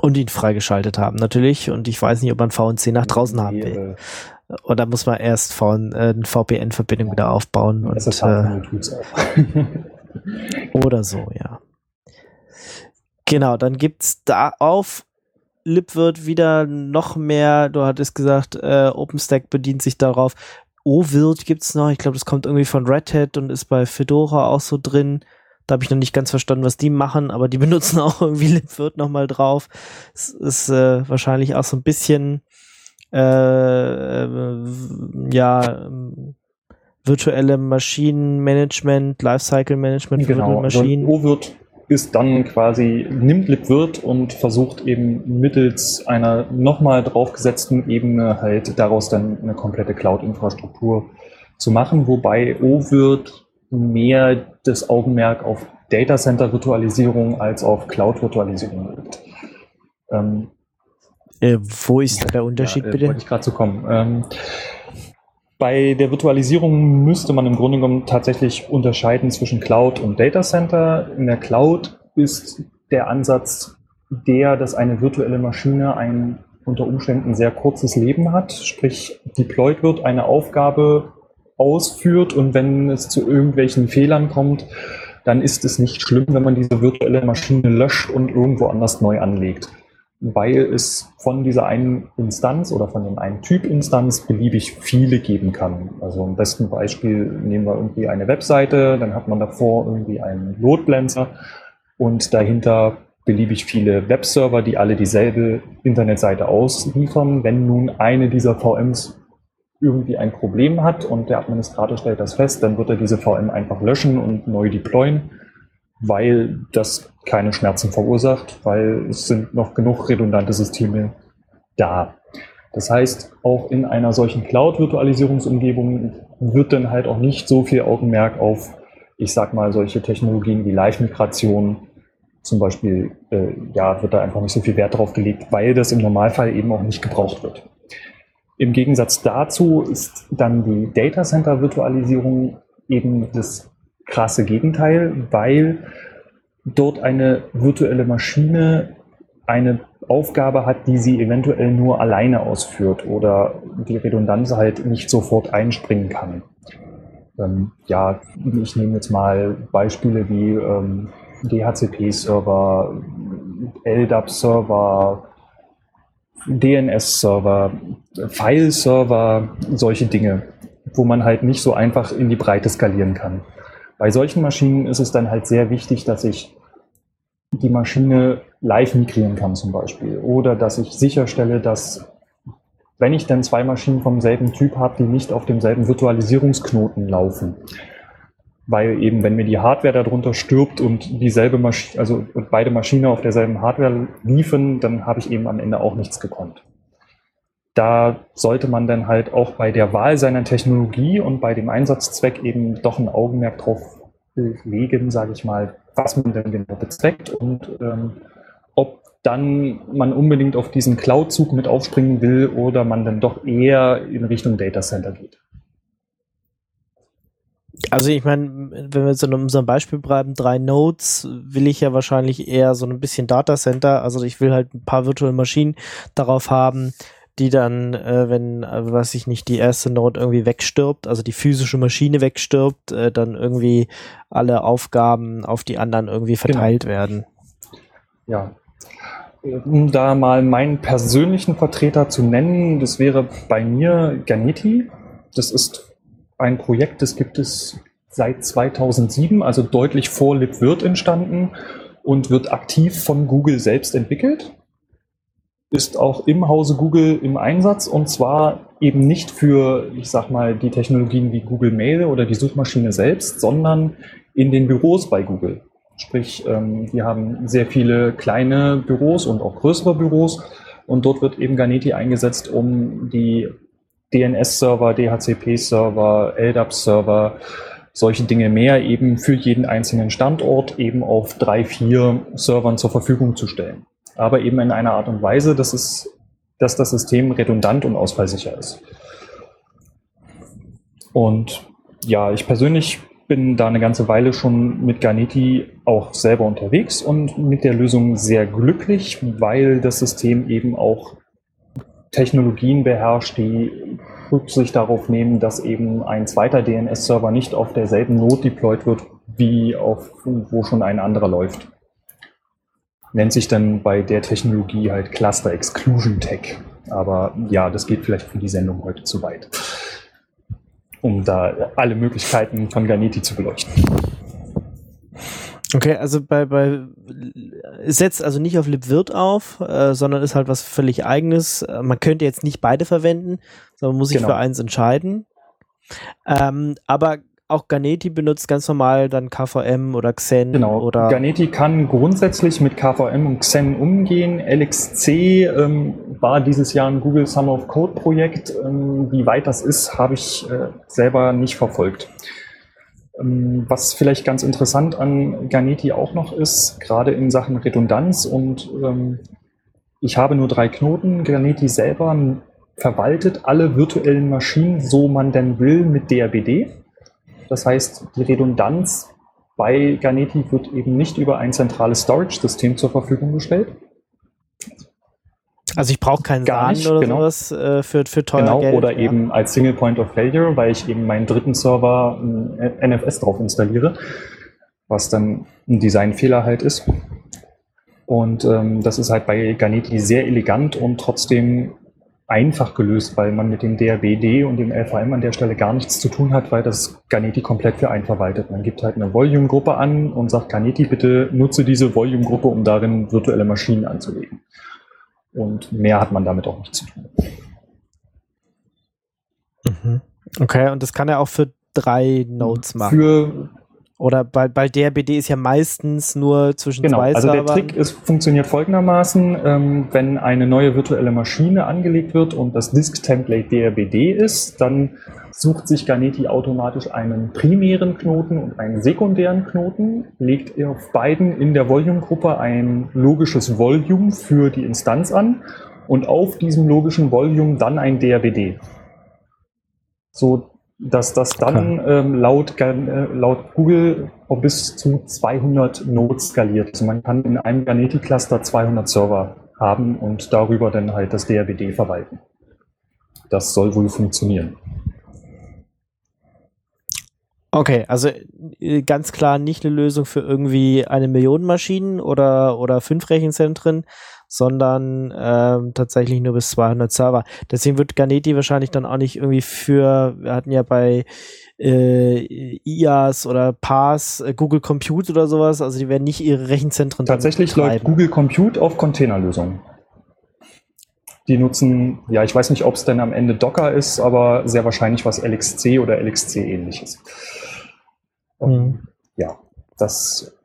Und ihn freigeschaltet haben, natürlich. Und ich weiß nicht, ob man VNC nach draußen haben will. Äh, Oder muss man erst VN, äh, eine VPN-Verbindung wieder aufbauen und SSH äh. <laughs> <laughs> Oder so, ja. Genau, dann gibt's da auf LibWirt wieder noch mehr, du hattest gesagt, äh, OpenStack bedient sich darauf. OVirt gibt's noch, ich glaube, das kommt irgendwie von Red Hat und ist bei Fedora auch so drin. Da habe ich noch nicht ganz verstanden, was die machen, aber die <laughs> benutzen auch irgendwie LibWirt nochmal drauf. Es ist äh, wahrscheinlich auch so ein bisschen äh, äh, ja virtuelle Maschinenmanagement, Lifecycle Management für genau. virtuelle Maschinen. Also wird ist dann quasi, nimmt LibWirt und versucht eben mittels einer nochmal draufgesetzten Ebene halt daraus dann eine komplette Cloud-Infrastruktur zu machen, wobei OWirt mehr das Augenmerk auf Datacenter-Virtualisierung als auf Cloud-Virtualisierung legt. Ähm, äh, wo ist da der Unterschied ja, äh, bitte? Wollte ich gerade zu kommen. Ähm, bei der Virtualisierung müsste man im Grunde genommen tatsächlich unterscheiden zwischen Cloud und Data Center. In der Cloud ist der Ansatz der, dass eine virtuelle Maschine ein unter Umständen sehr kurzes Leben hat, sprich deployed wird, eine Aufgabe ausführt und wenn es zu irgendwelchen Fehlern kommt, dann ist es nicht schlimm, wenn man diese virtuelle Maschine löscht und irgendwo anders neu anlegt weil es von dieser einen Instanz oder von dem einen Typ Instanz beliebig viele geben kann. Also im besten Beispiel nehmen wir irgendwie eine Webseite, dann hat man davor irgendwie einen Loadbalancer und dahinter beliebig viele Webserver, die alle dieselbe Internetseite ausliefern. Wenn nun eine dieser VMs irgendwie ein Problem hat und der Administrator stellt das fest, dann wird er diese VM einfach löschen und neu deployen weil das keine Schmerzen verursacht, weil es sind noch genug redundante Systeme da. Das heißt, auch in einer solchen Cloud-Virtualisierungsumgebung wird dann halt auch nicht so viel Augenmerk auf, ich sag mal, solche Technologien wie Live-Migration zum Beispiel, äh, ja, wird da einfach nicht so viel Wert drauf gelegt, weil das im Normalfall eben auch nicht gebraucht wird. Im Gegensatz dazu ist dann die Data Center Virtualisierung eben das krasse Gegenteil, weil dort eine virtuelle Maschine eine Aufgabe hat, die sie eventuell nur alleine ausführt oder die Redundanz halt nicht sofort einspringen kann. Ähm, ja, ich nehme jetzt mal Beispiele wie ähm, DHCP-Server, LDAP-Server, DNS-Server, File-Server, solche Dinge, wo man halt nicht so einfach in die Breite skalieren kann. Bei solchen Maschinen ist es dann halt sehr wichtig, dass ich die Maschine live migrieren kann zum Beispiel. Oder dass ich sicherstelle, dass wenn ich dann zwei Maschinen vom selben Typ habe, die nicht auf demselben Virtualisierungsknoten laufen. Weil eben, wenn mir die Hardware darunter stirbt und dieselbe Maschine, also und beide Maschinen auf derselben Hardware liefen, dann habe ich eben am Ende auch nichts gekonnt da sollte man dann halt auch bei der Wahl seiner Technologie und bei dem Einsatzzweck eben doch ein Augenmerk drauf legen, sage ich mal, was man denn genau bezweckt und ähm, ob dann man unbedingt auf diesen Cloud-Zug mit aufspringen will oder man dann doch eher in Richtung Data Center geht. Also ich meine, wenn wir jetzt in unserem Beispiel bleiben, drei Nodes, will ich ja wahrscheinlich eher so ein bisschen Data Center. Also ich will halt ein paar virtuelle Maschinen darauf haben, die dann, äh, wenn, äh, weiß ich nicht, die erste Node irgendwie wegstirbt, also die physische Maschine wegstirbt, äh, dann irgendwie alle Aufgaben auf die anderen irgendwie verteilt genau. werden. Ja. Um da mal meinen persönlichen Vertreter zu nennen, das wäre bei mir Ganeti. Das ist ein Projekt, das gibt es seit 2007, also deutlich vor LibWirt entstanden und wird aktiv von Google selbst entwickelt ist auch im Hause Google im Einsatz und zwar eben nicht für, ich sag mal, die Technologien wie Google Mail oder die Suchmaschine selbst, sondern in den Büros bei Google. Sprich, ähm, wir haben sehr viele kleine Büros und auch größere Büros und dort wird eben Ganeti eingesetzt, um die DNS-Server, DHCP-Server, LDAP-Server, solche Dinge mehr eben für jeden einzelnen Standort eben auf drei, vier Servern zur Verfügung zu stellen aber eben in einer Art und Weise, dass, es, dass das System redundant und ausfallsicher ist. Und ja, ich persönlich bin da eine ganze Weile schon mit Garneti auch selber unterwegs und mit der Lösung sehr glücklich, weil das System eben auch Technologien beherrscht, die Rücksicht darauf nehmen, dass eben ein zweiter DNS-Server nicht auf derselben Node deployed wird, wie auf, wo schon ein anderer läuft nennt sich dann bei der Technologie halt Cluster Exclusion Tech. Aber ja, das geht vielleicht für die Sendung heute zu weit, um da alle Möglichkeiten von Garneti zu beleuchten. Okay, also bei, bei es setzt also nicht auf libvirt auf, äh, sondern ist halt was völlig eigenes. Äh, man könnte jetzt nicht beide verwenden, sondern muss sich Genau. für eins entscheiden. Ähm, aber auch Ganeti benutzt ganz normal dann KVM oder Xen Genau. oder Ganeti kann grundsätzlich mit KVM und Xen umgehen. LXC ähm, war dieses Jahr ein Google Summer of Code Projekt. Ähm, wie weit das ist, habe ich äh, selber nicht verfolgt. Ähm, was vielleicht ganz interessant an Ganeti auch noch ist, gerade in Sachen Redundanz und ähm, ich habe nur drei Knoten. Ganeti selber verwaltet alle virtuellen Maschinen, so man denn will, mit DRBD. Das heißt, die Redundanz bei Ganeti wird eben nicht über ein zentrales Storage-System zur Verfügung gestellt. Also ich brauche keinen Gar nicht, oder genau. sowas äh, für, für teuer Genau, Geld. oder ja. eben als Single Point of Failure, weil ich eben meinen dritten Server ein NFS drauf installiere, was dann ein Designfehler halt ist. Und ähm, das ist halt bei Ganeti sehr elegant und trotzdem einfach gelöst, weil man mit dem DRBD und dem LVM an der Stelle gar nichts zu tun hat, weil das Ganeti komplett für einen verwaltet. Man gibt halt eine Volume-Gruppe an und sagt, Ganeti, bitte nutze diese Volume-Gruppe, um darin virtuelle Maschinen anzulegen. Und mehr hat man damit auch nicht zu tun. Mhm. Okay, und das kann er auch für drei Nodes machen. Für Oder bei, bei DRBD ist ja meistens nur zwischen Genau, zwei also der Servern. Trick ist, funktioniert folgendermaßen, ähm, wenn eine neue virtuelle Maschine angelegt wird und das Disk-Template DRBD ist, dann sucht sich Ganeti automatisch einen primären Knoten und einen sekundären Knoten, legt auf beiden in der Volume-Gruppe ein logisches Volume für die Instanz an und auf diesem logischen Volume dann ein DRBD. So dass das dann ähm, laut, äh, laut Google auf bis zu 200 Nodes skaliert. Also man kann in einem Ganeti-Cluster 200 Server haben und darüber dann halt das DRBD verwalten. Das soll wohl funktionieren. Okay, also äh, ganz klar nicht eine Lösung für irgendwie eine Million Maschinen oder, oder fünf Rechenzentren, sondern ähm, tatsächlich nur bis 200 Server. Deswegen wird Ganeti wahrscheinlich dann auch nicht irgendwie für, wir hatten ja bei äh, IaaS oder PaaS, äh, Google Compute oder sowas, also die werden nicht ihre Rechenzentren Tatsächlich läuft. Google Compute auf Containerlösungen. Die nutzen, ja, ich weiß nicht, ob es denn am Ende Docker ist, aber sehr wahrscheinlich was LXC oder LXC ähnliches. Mhm. Ja, das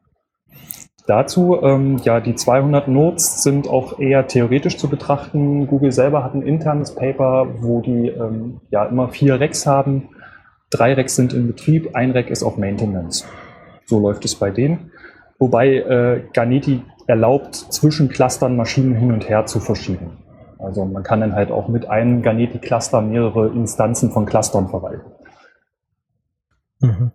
dazu. Ähm, ja, die 200 Nodes sind auch eher theoretisch zu betrachten. Google selber hat ein internes Paper, wo die ähm, ja immer vier Racks haben. Drei Racks sind in Betrieb, ein Rack ist auf Maintenance. So läuft es bei denen. Wobei äh, Ganeti erlaubt, zwischen Clustern Maschinen hin und her zu verschieben. Also man kann dann halt auch mit einem Ganeti-Cluster mehrere Instanzen von Clustern verwalten. Mhm.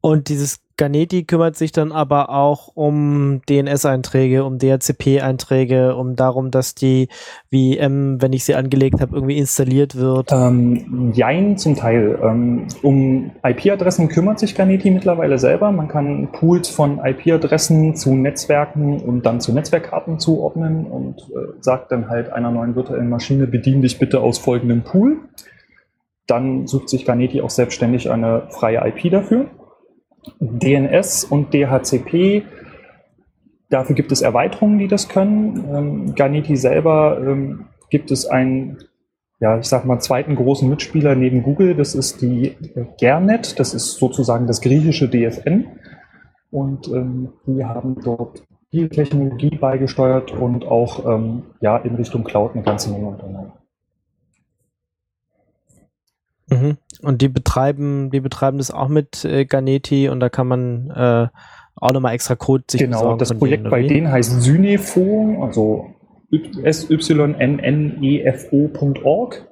Und dieses Ganeti kümmert sich dann aber auch um DNS-Einträge, um DHCP-Einträge, um darum, dass die VM, wenn ich sie angelegt habe, irgendwie installiert wird. Ähm, jein, zum Teil. Ähm, um IP-Adressen kümmert sich Ganeti mittlerweile selber. Man kann Pools von IP-Adressen zu Netzwerken und dann zu Netzwerkkarten zuordnen und äh, sagt dann halt einer neuen virtuellen Maschine, bedien dich bitte aus folgendem Pool. Dann sucht sich Ganeti auch selbstständig eine freie IP dafür. DNS und DHCP, dafür gibt es Erweiterungen, die das können. Ähm, Ganeti selber ähm, gibt es einen ja, ich sag mal, zweiten großen Mitspieler neben Google. Das ist die äh, Gernet, das ist sozusagen das griechische DFN. Und ähm, die haben dort viel Technologie beigesteuert und auch ähm, ja, in Richtung Cloud eine ganze Menge unternommen. Mhm. Und die betreiben, die betreiben das auch mit äh, Ganeti und da kann man äh, auch nochmal extra Code sich Genau, das Projekt denen, bei oder wie? denen heißt Synefo, also synnnefo.org.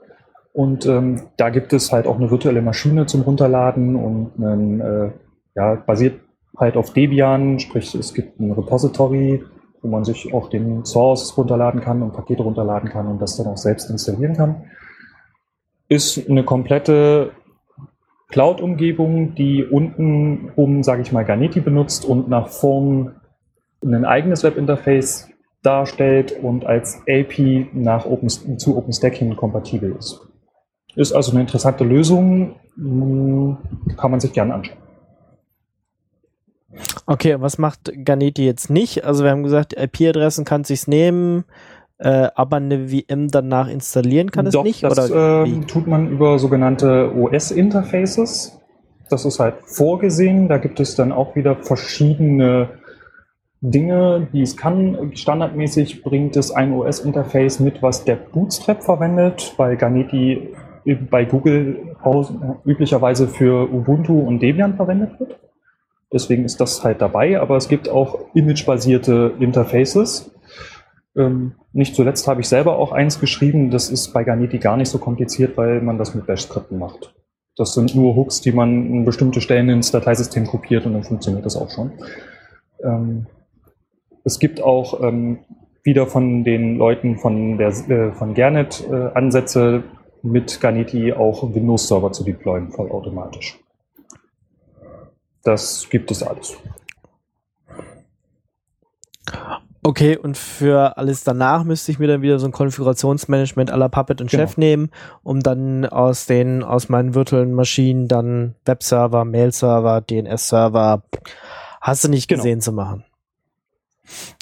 Und ähm, da gibt es halt auch eine virtuelle Maschine zum Runterladen und einen, äh, ja, basiert halt auf Debian, sprich es gibt ein Repository, wo man sich auch den Source runterladen kann und Pakete runterladen kann und das dann auch selbst installieren kann. Ist eine komplette Cloud-Umgebung, die unten um, sage ich mal, Ganeti benutzt und nach vorn ein eigenes Webinterface darstellt und als AP nach Open, zu OpenStack hin kompatibel ist. Ist also eine interessante Lösung, mh, kann man sich gerne anschauen. Okay, was macht Ganeti jetzt nicht? Also wir haben gesagt, IP-Adressen kann sich's nehmen, äh, aber eine VM danach installieren kann Doch, es nicht? das oder ähm, tut man über sogenannte OS-Interfaces. Das ist halt vorgesehen. Da gibt es dann auch wieder verschiedene Dinge, die es kann. Standardmäßig bringt es ein OS-Interface mit, was der Bootstrap verwendet, weil Ganeti bei Google üblicherweise für Ubuntu und Debian verwendet wird. Deswegen ist das halt dabei, aber es gibt auch imagebasierte Interfaces. Ähm, nicht zuletzt habe ich selber auch eins geschrieben. Das ist bei Ganeti gar nicht so kompliziert, weil man das mit Bash-Skripten macht. Das sind nur Hooks, die man an bestimmte Stellen ins Dateisystem kopiert und dann funktioniert das auch schon. Ähm, es gibt auch ähm, wieder von den Leuten von, der, äh, von Gernet äh, Ansätze, mit Ganeti auch Windows-Server zu deployen, vollautomatisch. Das gibt es alles. Okay, und für alles danach müsste ich mir dann wieder so ein Konfigurationsmanagement la Puppet und Genau. Chef nehmen, um dann aus den, aus meinen virtuellen Maschinen dann Webserver, Mail-Server, DNS-Server, hast du nicht Genau. gesehen zu machen.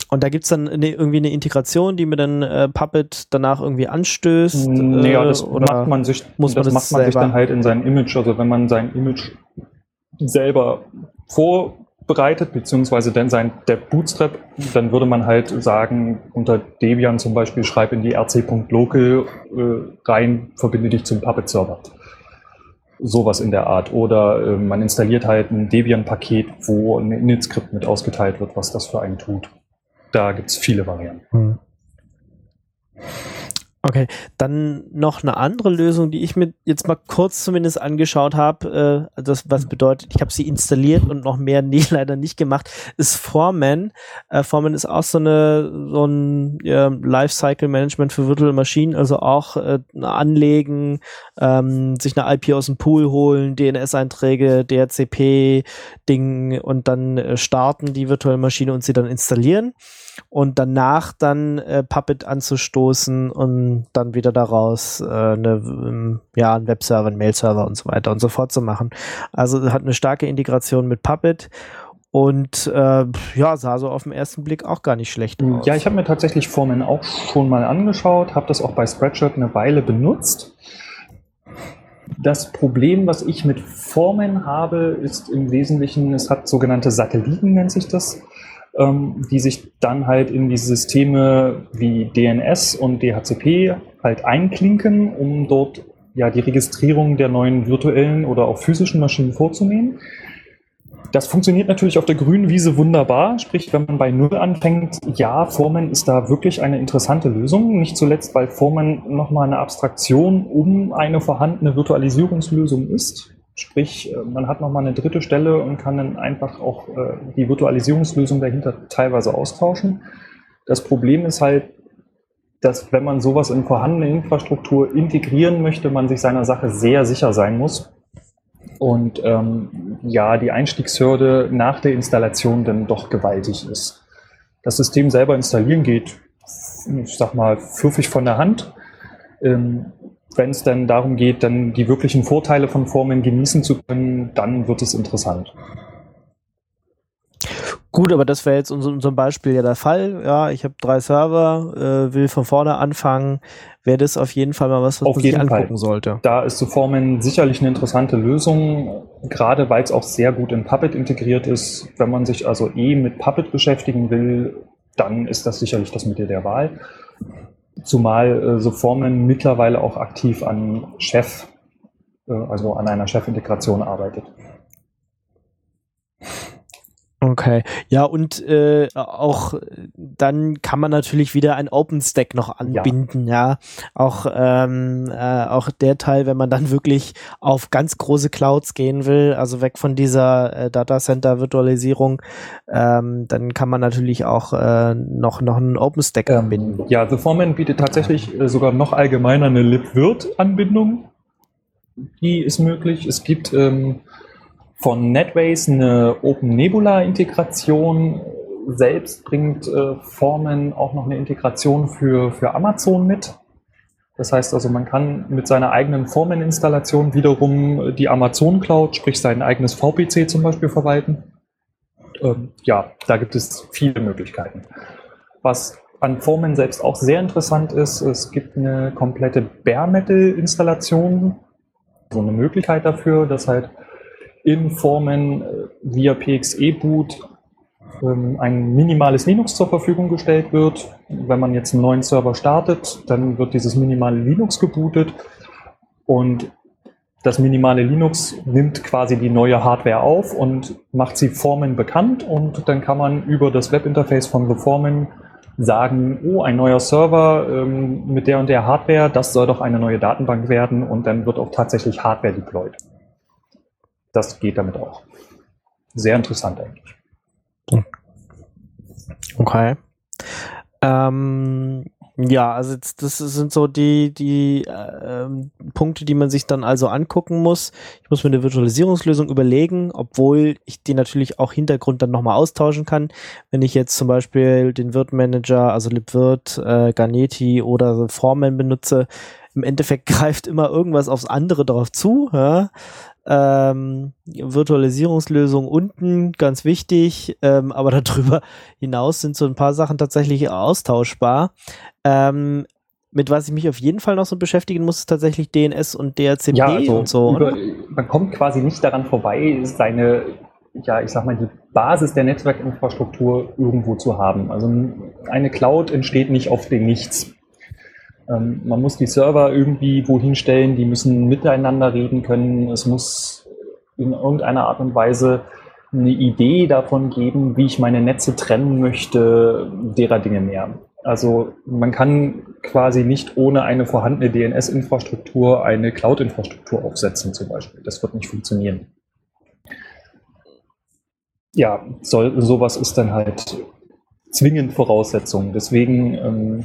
Und da gibt's dann eine, irgendwie eine Integration, die mir dann äh, Puppet danach irgendwie anstößt. Nee, ja, äh, das macht man sich, muss man das das macht man sich dann halt in sein Image, also wenn man sein Image selber vorbereitet, beziehungsweise dann sein der Bootstrap, dann würde man halt sagen, unter Debian zum Beispiel, schreib in die rc.local äh, rein, verbinde dich zum Puppet-Server. Sowas in der Art. Oder äh, man installiert halt ein Debian-Paket, wo ein Init-Skript mit ausgeteilt wird, was das für einen tut. Da gibt es viele Varianten. Hm. Okay, dann noch eine andere Lösung, die ich mir jetzt mal kurz zumindest angeschaut habe, äh, das was bedeutet, ich habe sie installiert und noch mehr <laughs> nie leider nicht gemacht, ist Foreman. Äh, Foreman ist auch so eine so ein ja, Lifecycle Management für Virtual Maschinen, also auch äh, anlegen, ähm, sich eine IP aus dem Pool holen, DNS-Einträge, DHCP-Ding und dann äh, starten die virtuelle Maschine und sie dann installieren und danach dann äh, Puppet anzustoßen und dann wieder daraus äh, eine, ähm, ja, einen Webserver, einen Mail-Server und so weiter und so fort zu machen. Also hat eine starke Integration mit Puppet und äh, ja, sah so auf den ersten Blick auch gar nicht schlecht aus. Ja, ich habe mir tatsächlich Foreman auch schon mal angeschaut, habe das auch bei Spreadshirt eine Weile benutzt. Das Problem, was ich mit Foreman habe, ist im Wesentlichen, es hat sogenannte Satelliten, nennt sich das, ähm, die sich dann halt in diese Systeme wie DNS und DHCP halt einklinken, um dort ja die Registrierung der neuen virtuellen oder auch physischen Maschinen vorzunehmen. Das funktioniert natürlich auf der grünen Wiese wunderbar. Sprich, wenn man bei Null anfängt, ja, Foreman ist da wirklich eine interessante Lösung. Nicht zuletzt, weil Foreman nochmal eine Abstraktion um eine vorhandene Virtualisierungslösung ist. Sprich, äh, man hat nochmal eine dritte Stelle und kann dann einfach auch äh, die Virtualisierungslösung dahinter teilweise austauschen. Das Problem ist halt, dass wenn man sowas in vorhandene Infrastruktur integrieren möchte, man sich seiner Sache sehr sicher sein muss. Und ähm, ja, die Einstiegshürde nach der Installation dann doch gewaltig ist. Das System selber installieren geht, ich sag mal, fluffig von der Hand. Ähm, wenn es dann darum geht, dann die wirklichen Vorteile von Formen genießen zu können, dann wird es interessant. Gut, aber das wäre jetzt in unserem Beispiel ja der Fall. Ja, ich habe drei Server, äh, will von vorne anfangen. Wäre das auf jeden Fall mal was, was Auf man sich jeden Fall. angucken sollte. Da ist so Formen sicherlich eine interessante Lösung, gerade weil es auch sehr gut in Puppet integriert ist. Wenn man sich also eh mit Puppet beschäftigen will, dann ist das sicherlich das Mittel der Wahl. Zumal äh, so Formen mittlerweile auch aktiv an Chef, äh, also an einer Chef-Integration arbeitet. Okay. Ja, und äh, auch dann kann man natürlich wieder ein OpenStack noch anbinden, ja. Auch, ähm, äh, auch der Teil, wenn man dann wirklich auf ganz große Clouds gehen will, also weg von dieser äh, Datacenter-Virtualisierung, ähm, dann kann man natürlich auch äh, noch, noch einen OpenStack anbinden. Ähm, ja, The Foreman bietet tatsächlich äh, sogar noch allgemeiner eine libvirt-Anbindung. Die ist möglich. Es gibt ähm, von NetWays eine Open Nebula-Integration. Selbst bringt äh, Foreman auch noch eine Integration für, für Amazon mit. Das heißt also, man kann mit seiner eigenen Foreman-Installation wiederum die Amazon Cloud, sprich sein eigenes VPC zum Beispiel verwalten. Ähm, ja, da gibt es viele Möglichkeiten. Was an Formen selbst auch sehr interessant ist, es gibt eine komplette Bare Metal-Installation, so eine Möglichkeit dafür, dass halt in Formen äh, via PXE-Boot ähm, ein minimales Linux zur Verfügung gestellt wird. Wenn man jetzt einen neuen Server startet, dann wird dieses minimale Linux gebootet und das minimale Linux nimmt quasi die neue Hardware auf und macht sie Formen bekannt und dann kann man über das Webinterface von The Formen sagen, oh, ein neuer Server ähm, mit der und der Hardware, das soll doch eine neue Datenbank werden und dann wird auch tatsächlich Hardware deployed. Das geht damit auch. Sehr interessant eigentlich. Okay. Ähm, ja, also jetzt, das sind so die, die äh, Punkte, die man sich dann also angucken muss. Ich muss mir eine Virtualisierungslösung überlegen, obwohl ich die natürlich auch Hintergrund dann nochmal austauschen kann. Wenn ich jetzt zum Beispiel den Virt Manager, also libvirt, äh, Garneti oder Foreman benutze, im Endeffekt <laughs> greift immer irgendwas aufs andere drauf zu. Ja? Ähm, Virtualisierungslösung unten, ganz wichtig, ähm, aber <laughs> darüber hinaus sind so ein paar Sachen tatsächlich austauschbar. Ähm, mit was ich mich auf jeden Fall noch so beschäftigen muss, ist tatsächlich DNS und DHCP ja, also und so. Über, man kommt quasi nicht daran vorbei, seine, ja, ich sag mal, die Basis der Netzwerkinfrastruktur irgendwo zu haben. Also eine Cloud entsteht nicht auf dem Nichts. Ähm, man muss die Server irgendwie wohin stellen, die müssen miteinander reden können. Es muss in irgendeiner Art und Weise eine Idee davon geben, wie ich meine Netze trennen möchte, derer Dinge mehr. Also man kann quasi nicht ohne eine vorhandene DNS-Infrastruktur eine Cloud-Infrastruktur aufsetzen zum Beispiel. Das wird nicht funktionieren. Ja, soll, sowas ist dann halt zwingend Voraussetzung. Deswegen ähm,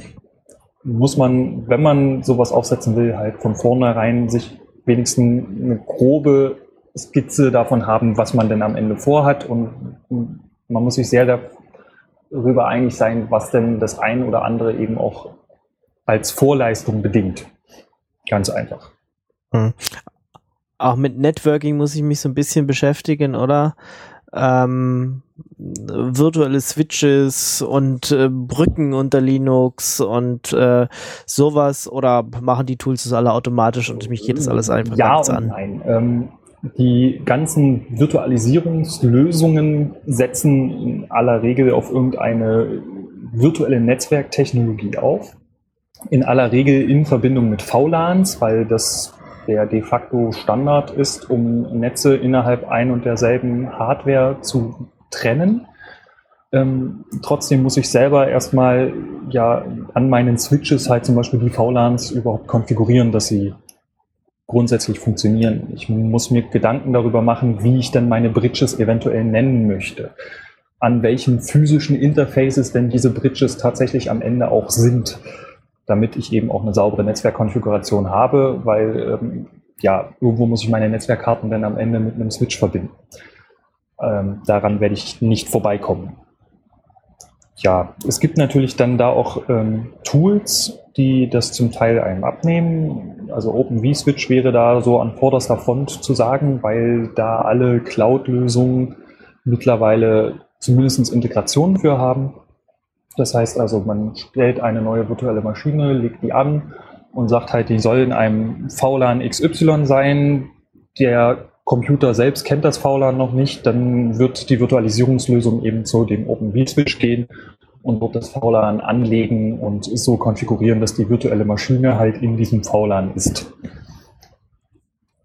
muss man, wenn man sowas aufsetzen will, halt von vornherein sich wenigstens eine grobe Skizze davon haben, was man denn am Ende vorhat. Und man muss sich sehr darüber einig sein, was denn das ein oder andere eben auch als Vorleistung bedingt. Ganz einfach. Hm. Auch mit Networking muss ich mich so ein bisschen beschäftigen, oder? Ähm, virtuelle Switches und äh, Brücken unter Linux und äh, sowas oder machen die Tools das alle automatisch und mich geht das alles einfach ja nichts an? Nein. Ähm, die ganzen Virtualisierungslösungen setzen in aller Regel auf irgendeine virtuelle Netzwerktechnologie auf. In aller Regel in Verbindung mit VLANs, weil das der de facto Standard ist, um Netze innerhalb ein und derselben Hardware zu trennen. Ähm, trotzdem muss ich selber erstmal ja an meinen Switches halt zum Beispiel die VLANs überhaupt konfigurieren, dass sie grundsätzlich funktionieren. Ich muss mir Gedanken darüber machen, wie ich denn meine Bridges eventuell nennen möchte. An welchen physischen Interfaces denn diese Bridges tatsächlich am Ende auch sind damit ich eben auch eine saubere Netzwerkkonfiguration habe, weil ähm, ja, irgendwo muss ich meine Netzwerkkarten dann am Ende mit einem Switch verbinden. Ähm, daran werde ich nicht vorbeikommen. Ja, es gibt natürlich dann da auch ähm, Tools, die das zum Teil einem abnehmen. Also OpenVSwitch wäre da so an vorderster Front zu sagen, weil da alle Cloud-Lösungen mittlerweile zumindest Integrationen für haben. Das heißt also, man stellt eine neue virtuelle Maschine, legt die an und sagt halt, die soll in einem VLAN XY sein. Der Computer selbst kennt das VLAN noch nicht, dann wird die Virtualisierungslösung eben zu dem OpenVSwitch gehen und wird das VLAN anlegen und so konfigurieren, dass die virtuelle Maschine halt in diesem VLAN ist.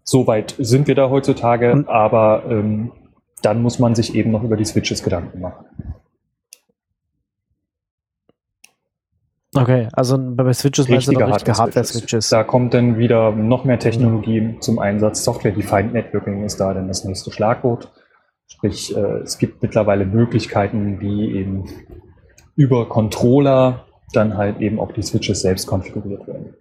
Soweit sind wir da heutzutage, aber ähm, dann muss man sich eben noch über die Switches Gedanken machen. Okay, also bei Switches meinst du doch richtige Hardware-Switches. Da kommt dann wieder noch mehr Technologie mhm. zum Einsatz. Software-Defined Networking ist da dann das nächste Schlagwort. Sprich, äh, es gibt mittlerweile Möglichkeiten, wie eben über Controller dann halt eben auch die Switches selbst konfiguriert werden.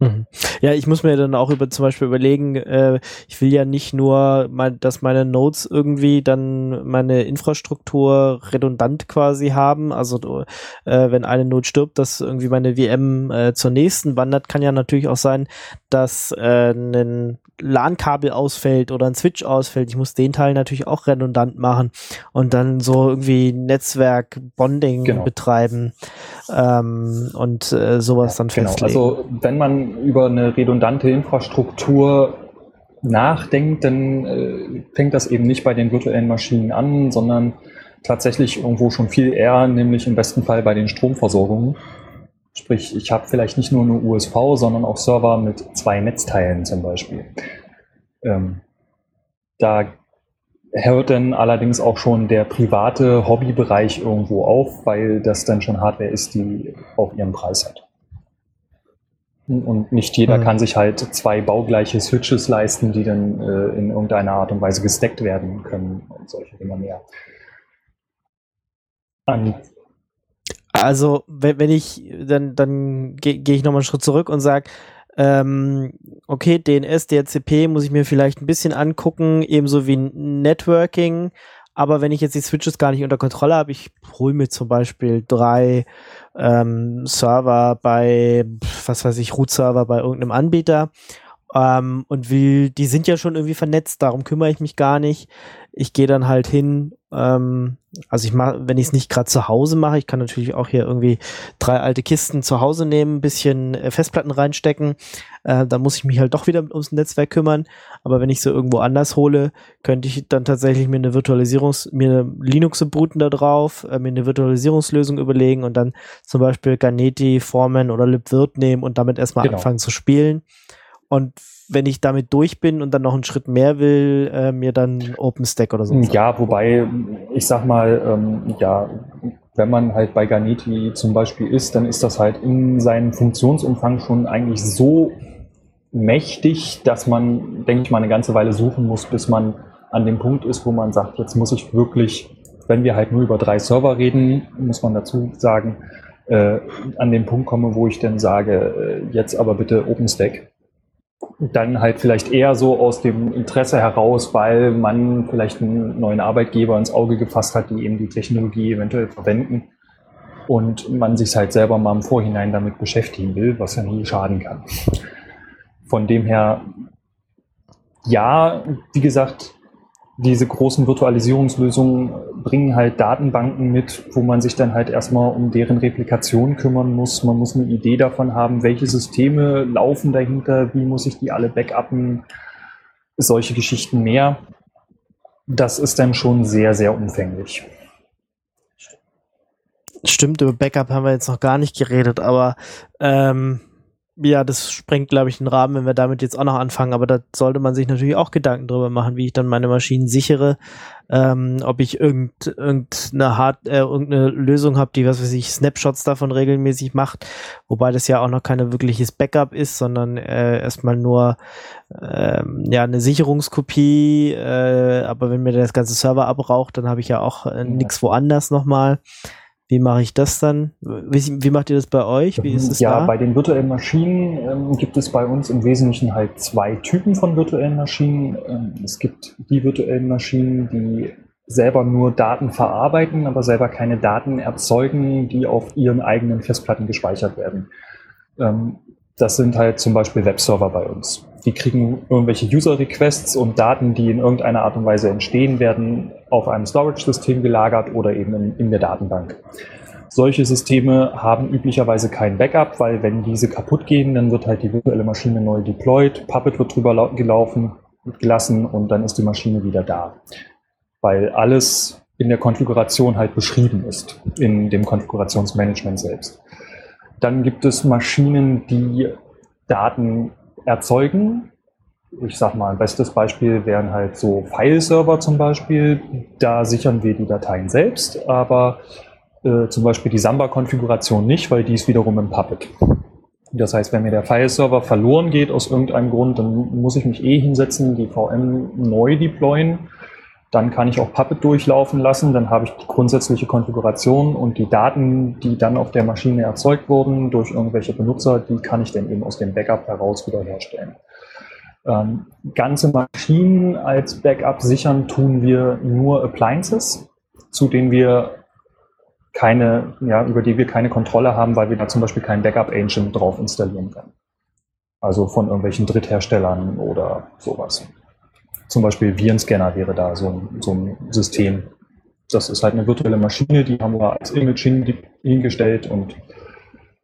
Mhm. Ja, ich muss mir dann auch über zum Beispiel überlegen, äh, ich will ja nicht nur, mein, dass meine Nodes irgendwie dann meine Infrastruktur redundant quasi haben. Also äh, wenn eine Node stirbt, dass irgendwie meine VM äh, zur nächsten wandert, kann ja natürlich auch sein, dass äh, ein LAN-Kabel ausfällt oder ein Switch ausfällt. Ich muss den Teil natürlich auch redundant machen und dann so irgendwie Netzwerk-Bonding genau. betreiben ähm, und äh, sowas dann genau. festlegen. Also wenn man über eine redundante Infrastruktur nachdenkt, dann äh, fängt das eben nicht bei den virtuellen Maschinen an, sondern tatsächlich irgendwo schon viel eher, nämlich im besten Fall bei den Stromversorgungen. Sprich, ich habe vielleicht nicht nur eine USV, sondern auch Server mit zwei Netzteilen zum Beispiel. Ähm, da hört dann allerdings auch schon der private Hobbybereich irgendwo auf, weil das dann schon Hardware ist, die auch ihren Preis hat. Und nicht jeder mhm. kann sich halt zwei baugleiche Switches leisten, die dann äh, in irgendeiner Art und Weise gesteckt werden können und solche Dinge mehr. An also, wenn, wenn ich, dann, dann gehe geh ich nochmal einen Schritt zurück und sage, ähm, okay, DNS, DHCP muss ich mir vielleicht ein bisschen angucken, ebenso wie Networking. Aber wenn ich jetzt die Switches gar nicht unter Kontrolle habe, ich hole mir zum Beispiel drei ähm, Server bei, was weiß ich, Root-Server bei irgendeinem Anbieter ähm, und will, die sind ja schon irgendwie vernetzt, darum kümmere ich mich gar nicht. Ich gehe dann halt hin, ähm, also ich mache, wenn ich es nicht gerade zu Hause mache, ich kann natürlich auch hier irgendwie drei alte Kisten zu Hause nehmen, ein bisschen äh, Festplatten reinstecken. Äh, da muss ich mich halt doch wieder ums Netzwerk kümmern. Aber wenn ich so irgendwo anders hole, könnte ich dann tatsächlich mir eine Virtualisierungs, mir eine Linux booten da drauf, äh, mir eine Virtualisierungslösung überlegen und dann zum Beispiel Ganeti, Foreman oder libvirt nehmen und damit erstmal genau. anfangen zu spielen. Und wenn ich damit durch bin und dann noch einen Schritt mehr will, äh, mir dann OpenStack oder so. Ja, wobei, ich sag mal, ähm, ja, wenn man halt bei Garneti zum Beispiel ist, dann ist das halt in seinem Funktionsumfang schon eigentlich so mächtig, dass man, denke ich mal, eine ganze Weile suchen muss, bis man an dem Punkt ist, wo man sagt, jetzt muss ich wirklich, wenn wir halt nur über drei Server reden, muss man dazu sagen, äh, an den Punkt komme, wo ich dann sage, äh, jetzt aber bitte OpenStack dann halt vielleicht eher so aus dem Interesse heraus, weil man vielleicht einen neuen Arbeitgeber ins Auge gefasst hat, die eben die Technologie eventuell verwenden und man sich halt selber mal im Vorhinein damit beschäftigen will, was ja nie schaden kann. Von dem her, ja, wie gesagt, diese großen Virtualisierungslösungen bringen halt Datenbanken mit, wo man sich dann halt erstmal um deren Replikation kümmern muss. Man muss eine Idee davon haben, welche Systeme laufen dahinter, wie muss ich die alle backuppen, solche Geschichten mehr. Das ist dann schon sehr, sehr umfänglich. Stimmt, über Backup haben wir jetzt noch gar nicht geredet, aber ähm, ja, das sprengt, glaube ich, den Rahmen, wenn wir damit jetzt auch noch anfangen. Aber da sollte man sich natürlich auch Gedanken drüber machen, wie ich dann meine Maschinen sichere, ähm, ob ich irgend, irgendeine, Hard, äh, irgendeine Lösung habe, die, was weiß ich, Snapshots davon regelmäßig macht. Wobei das ja auch noch keine wirkliches Backup ist, sondern äh, erstmal nur ähm, ja eine Sicherungskopie. Äh, aber wenn mir das ganze Server abraucht, dann habe ich ja auch äh, nichts woanders nochmal. Wie mache ich das dann? Wie, wie, macht ihr das bei euch? Wie ist es ja, da? bei den virtuellen Maschinen ähm, gibt es bei uns im Wesentlichen halt zwei Typen von virtuellen Maschinen. Ähm, es gibt die virtuellen Maschinen, die selber nur Daten verarbeiten, aber selber keine Daten erzeugen, die auf ihren eigenen Festplatten gespeichert werden. Ähm, das sind halt zum Beispiel Webserver bei uns. Die kriegen irgendwelche User-Requests und Daten, die in irgendeiner Art und Weise entstehen, werden auf einem Storage-System gelagert oder eben in, in der Datenbank. Solche Systeme haben üblicherweise kein Backup, weil wenn diese kaputt gehen, dann wird halt die virtuelle Maschine neu deployed, Puppet wird drüber gelaufen, gelassen und dann ist die Maschine wieder da. Weil alles in der Konfiguration halt beschrieben ist, in dem Konfigurationsmanagement selbst. Dann gibt es Maschinen, die Daten erzeugen. Ich sag mal, ein bestes Beispiel wären halt so File-Server zum Beispiel. Da sichern wir die Dateien selbst, aber äh, zum Beispiel die Samba-Konfiguration nicht, weil die ist wiederum im Puppet. Das heißt, wenn mir der File-Server verloren geht aus irgendeinem Grund, dann muss ich mich eh hinsetzen, die VM neu deployen Dann kann ich auch Puppet durchlaufen lassen. Dann habe ich die grundsätzliche Konfiguration und die Daten, die dann auf der Maschine erzeugt wurden durch irgendwelche Benutzer, die kann ich dann eben aus dem Backup heraus wiederherstellen. Ähm, ganze Maschinen als Backup sichern tun wir nur Appliances, zu denen wir keine, ja, über die wir keine Kontrolle haben, weil wir da zum Beispiel keinen Backup-Agent drauf installieren können. Also von irgendwelchen Drittherstellern oder sowas. Zum Beispiel Virenscanner wäre da so ein, so ein System. Das ist halt eine virtuelle Maschine, die haben wir als Image hingestellt und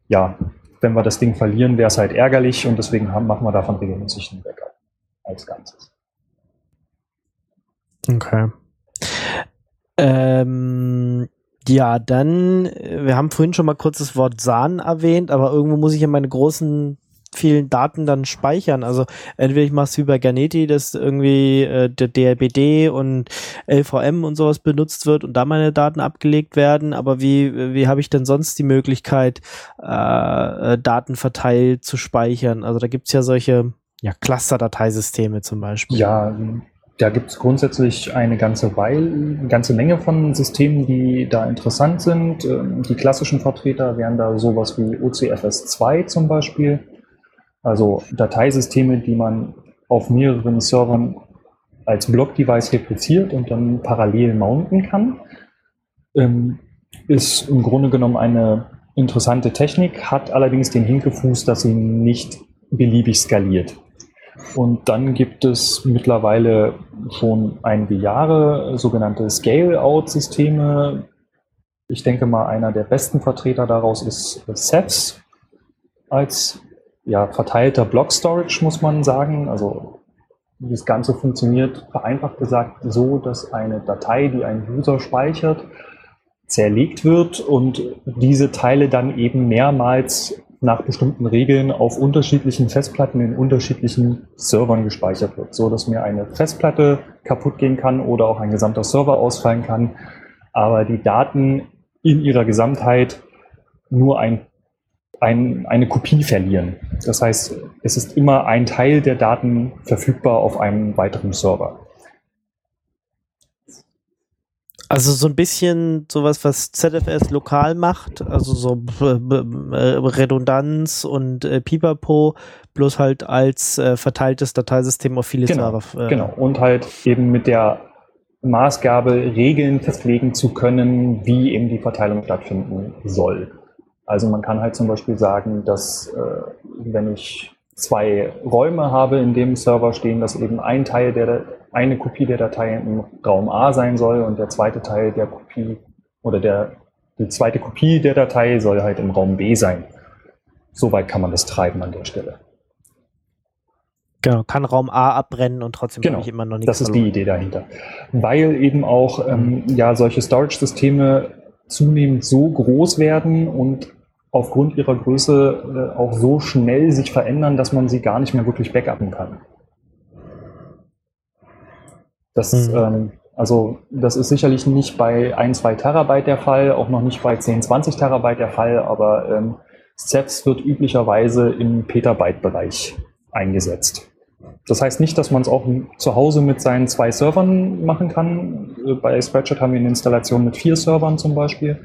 ja, wenn wir das Ding verlieren, wäre es halt ärgerlich und deswegen haben, machen wir davon regelmäßig ein Backup als Ganzes. Okay. Ähm, ja, dann, wir haben vorhin schon mal kurz das Wort SAN erwähnt, aber irgendwo muss ich ja meine großen vielen Daten dann speichern. Also entweder ich mache es wie bei Ganeti, dass irgendwie äh, der DLBD und LVM und sowas benutzt wird und da meine Daten abgelegt werden, aber wie, wie habe ich denn sonst die Möglichkeit, äh, äh Daten verteilt zu speichern? Also da gibt's ja solche ja, Cluster-Dateisysteme zum Beispiel. Ja, da gibt es grundsätzlich eine ganze Weile, eine ganze Menge von Systemen, die da interessant sind. Ähm, die klassischen Vertreter wären da sowas wie OCFS2 zum Beispiel. Also Dateisysteme, die man auf mehreren Servern als Block-Device repliziert und dann parallel mounten kann. Ähm, ist im Grunde genommen eine interessante Technik, hat allerdings den Hinkefuß, dass sie nicht beliebig skaliert. Und dann gibt es mittlerweile schon einige Jahre sogenannte Scale-Out-Systeme. Ich denke mal, einer der besten Vertreter daraus ist Ceph als ja, verteilter Block-Storage, muss man sagen. Also das Ganze funktioniert vereinfacht gesagt so, dass eine Datei, die ein User speichert, zerlegt wird und diese Teile dann eben mehrmals nach bestimmten Regeln auf unterschiedlichen Festplatten in unterschiedlichen Servern gespeichert wird, so dass mir eine Festplatte kaputt gehen kann oder auch ein gesamter Server ausfallen kann, aber die Daten in ihrer Gesamtheit nur ein, ein, eine Kopie verlieren. Das heißt, es ist immer ein Teil der Daten verfügbar auf einem weiteren Server. Also so ein bisschen sowas, was ZFS lokal macht, also so äh, Redundanz und äh, Pipapo, bloß halt als äh, verteiltes Dateisystem auf viele genau, Server. Äh, genau, und halt eben mit der Maßgabe, Regeln festlegen zu können, wie eben die Verteilung stattfinden soll. Also man kann halt zum Beispiel sagen, dass äh, wenn ich zwei Räume habe in dem Server stehen, dass eben ein Teil der eine Kopie der Datei im Raum A sein soll und der zweite Teil der Kopie oder der die zweite Kopie der Datei soll halt im Raum B sein. Soweit kann man das treiben an der Stelle. Genau, kann Raum A abbrennen und trotzdem genau, ich immer noch nichts. Das ist verloren. die Idee dahinter. Weil eben auch ähm, ja solche Storage-Systeme zunehmend so groß werden und aufgrund ihrer Größe äh, auch so schnell sich verändern, dass man sie gar nicht mehr wirklich backuppen kann. Das, mhm. ähm, also, das ist sicherlich nicht bei 1, 2 Terabyte der Fall, auch noch nicht bei 10, 20 Terabyte der Fall, aber ähm, Sets wird üblicherweise im Petabyte-Bereich eingesetzt. Das heißt nicht, dass man es auch zu Hause mit seinen zwei Servern machen kann. Äh, bei Spreadshirt haben wir eine Installation mit vier Servern zum Beispiel.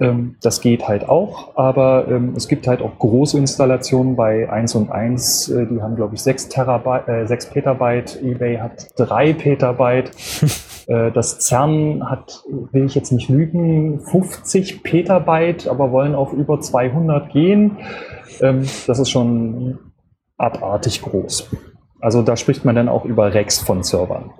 Ähm, das geht halt auch, aber ähm, es gibt halt auch große Installationen bei 1 und 1, äh, die haben, glaube ich, 6, Terabyte, äh, 6 Petabyte, eBay hat 3 Petabyte. <laughs> äh, das CERN hat, will ich jetzt nicht lügen, 50 Petabyte, aber wollen auf über 200 gehen. Ähm, das ist schon abartig groß. Also da spricht man dann auch über Rex von Servern.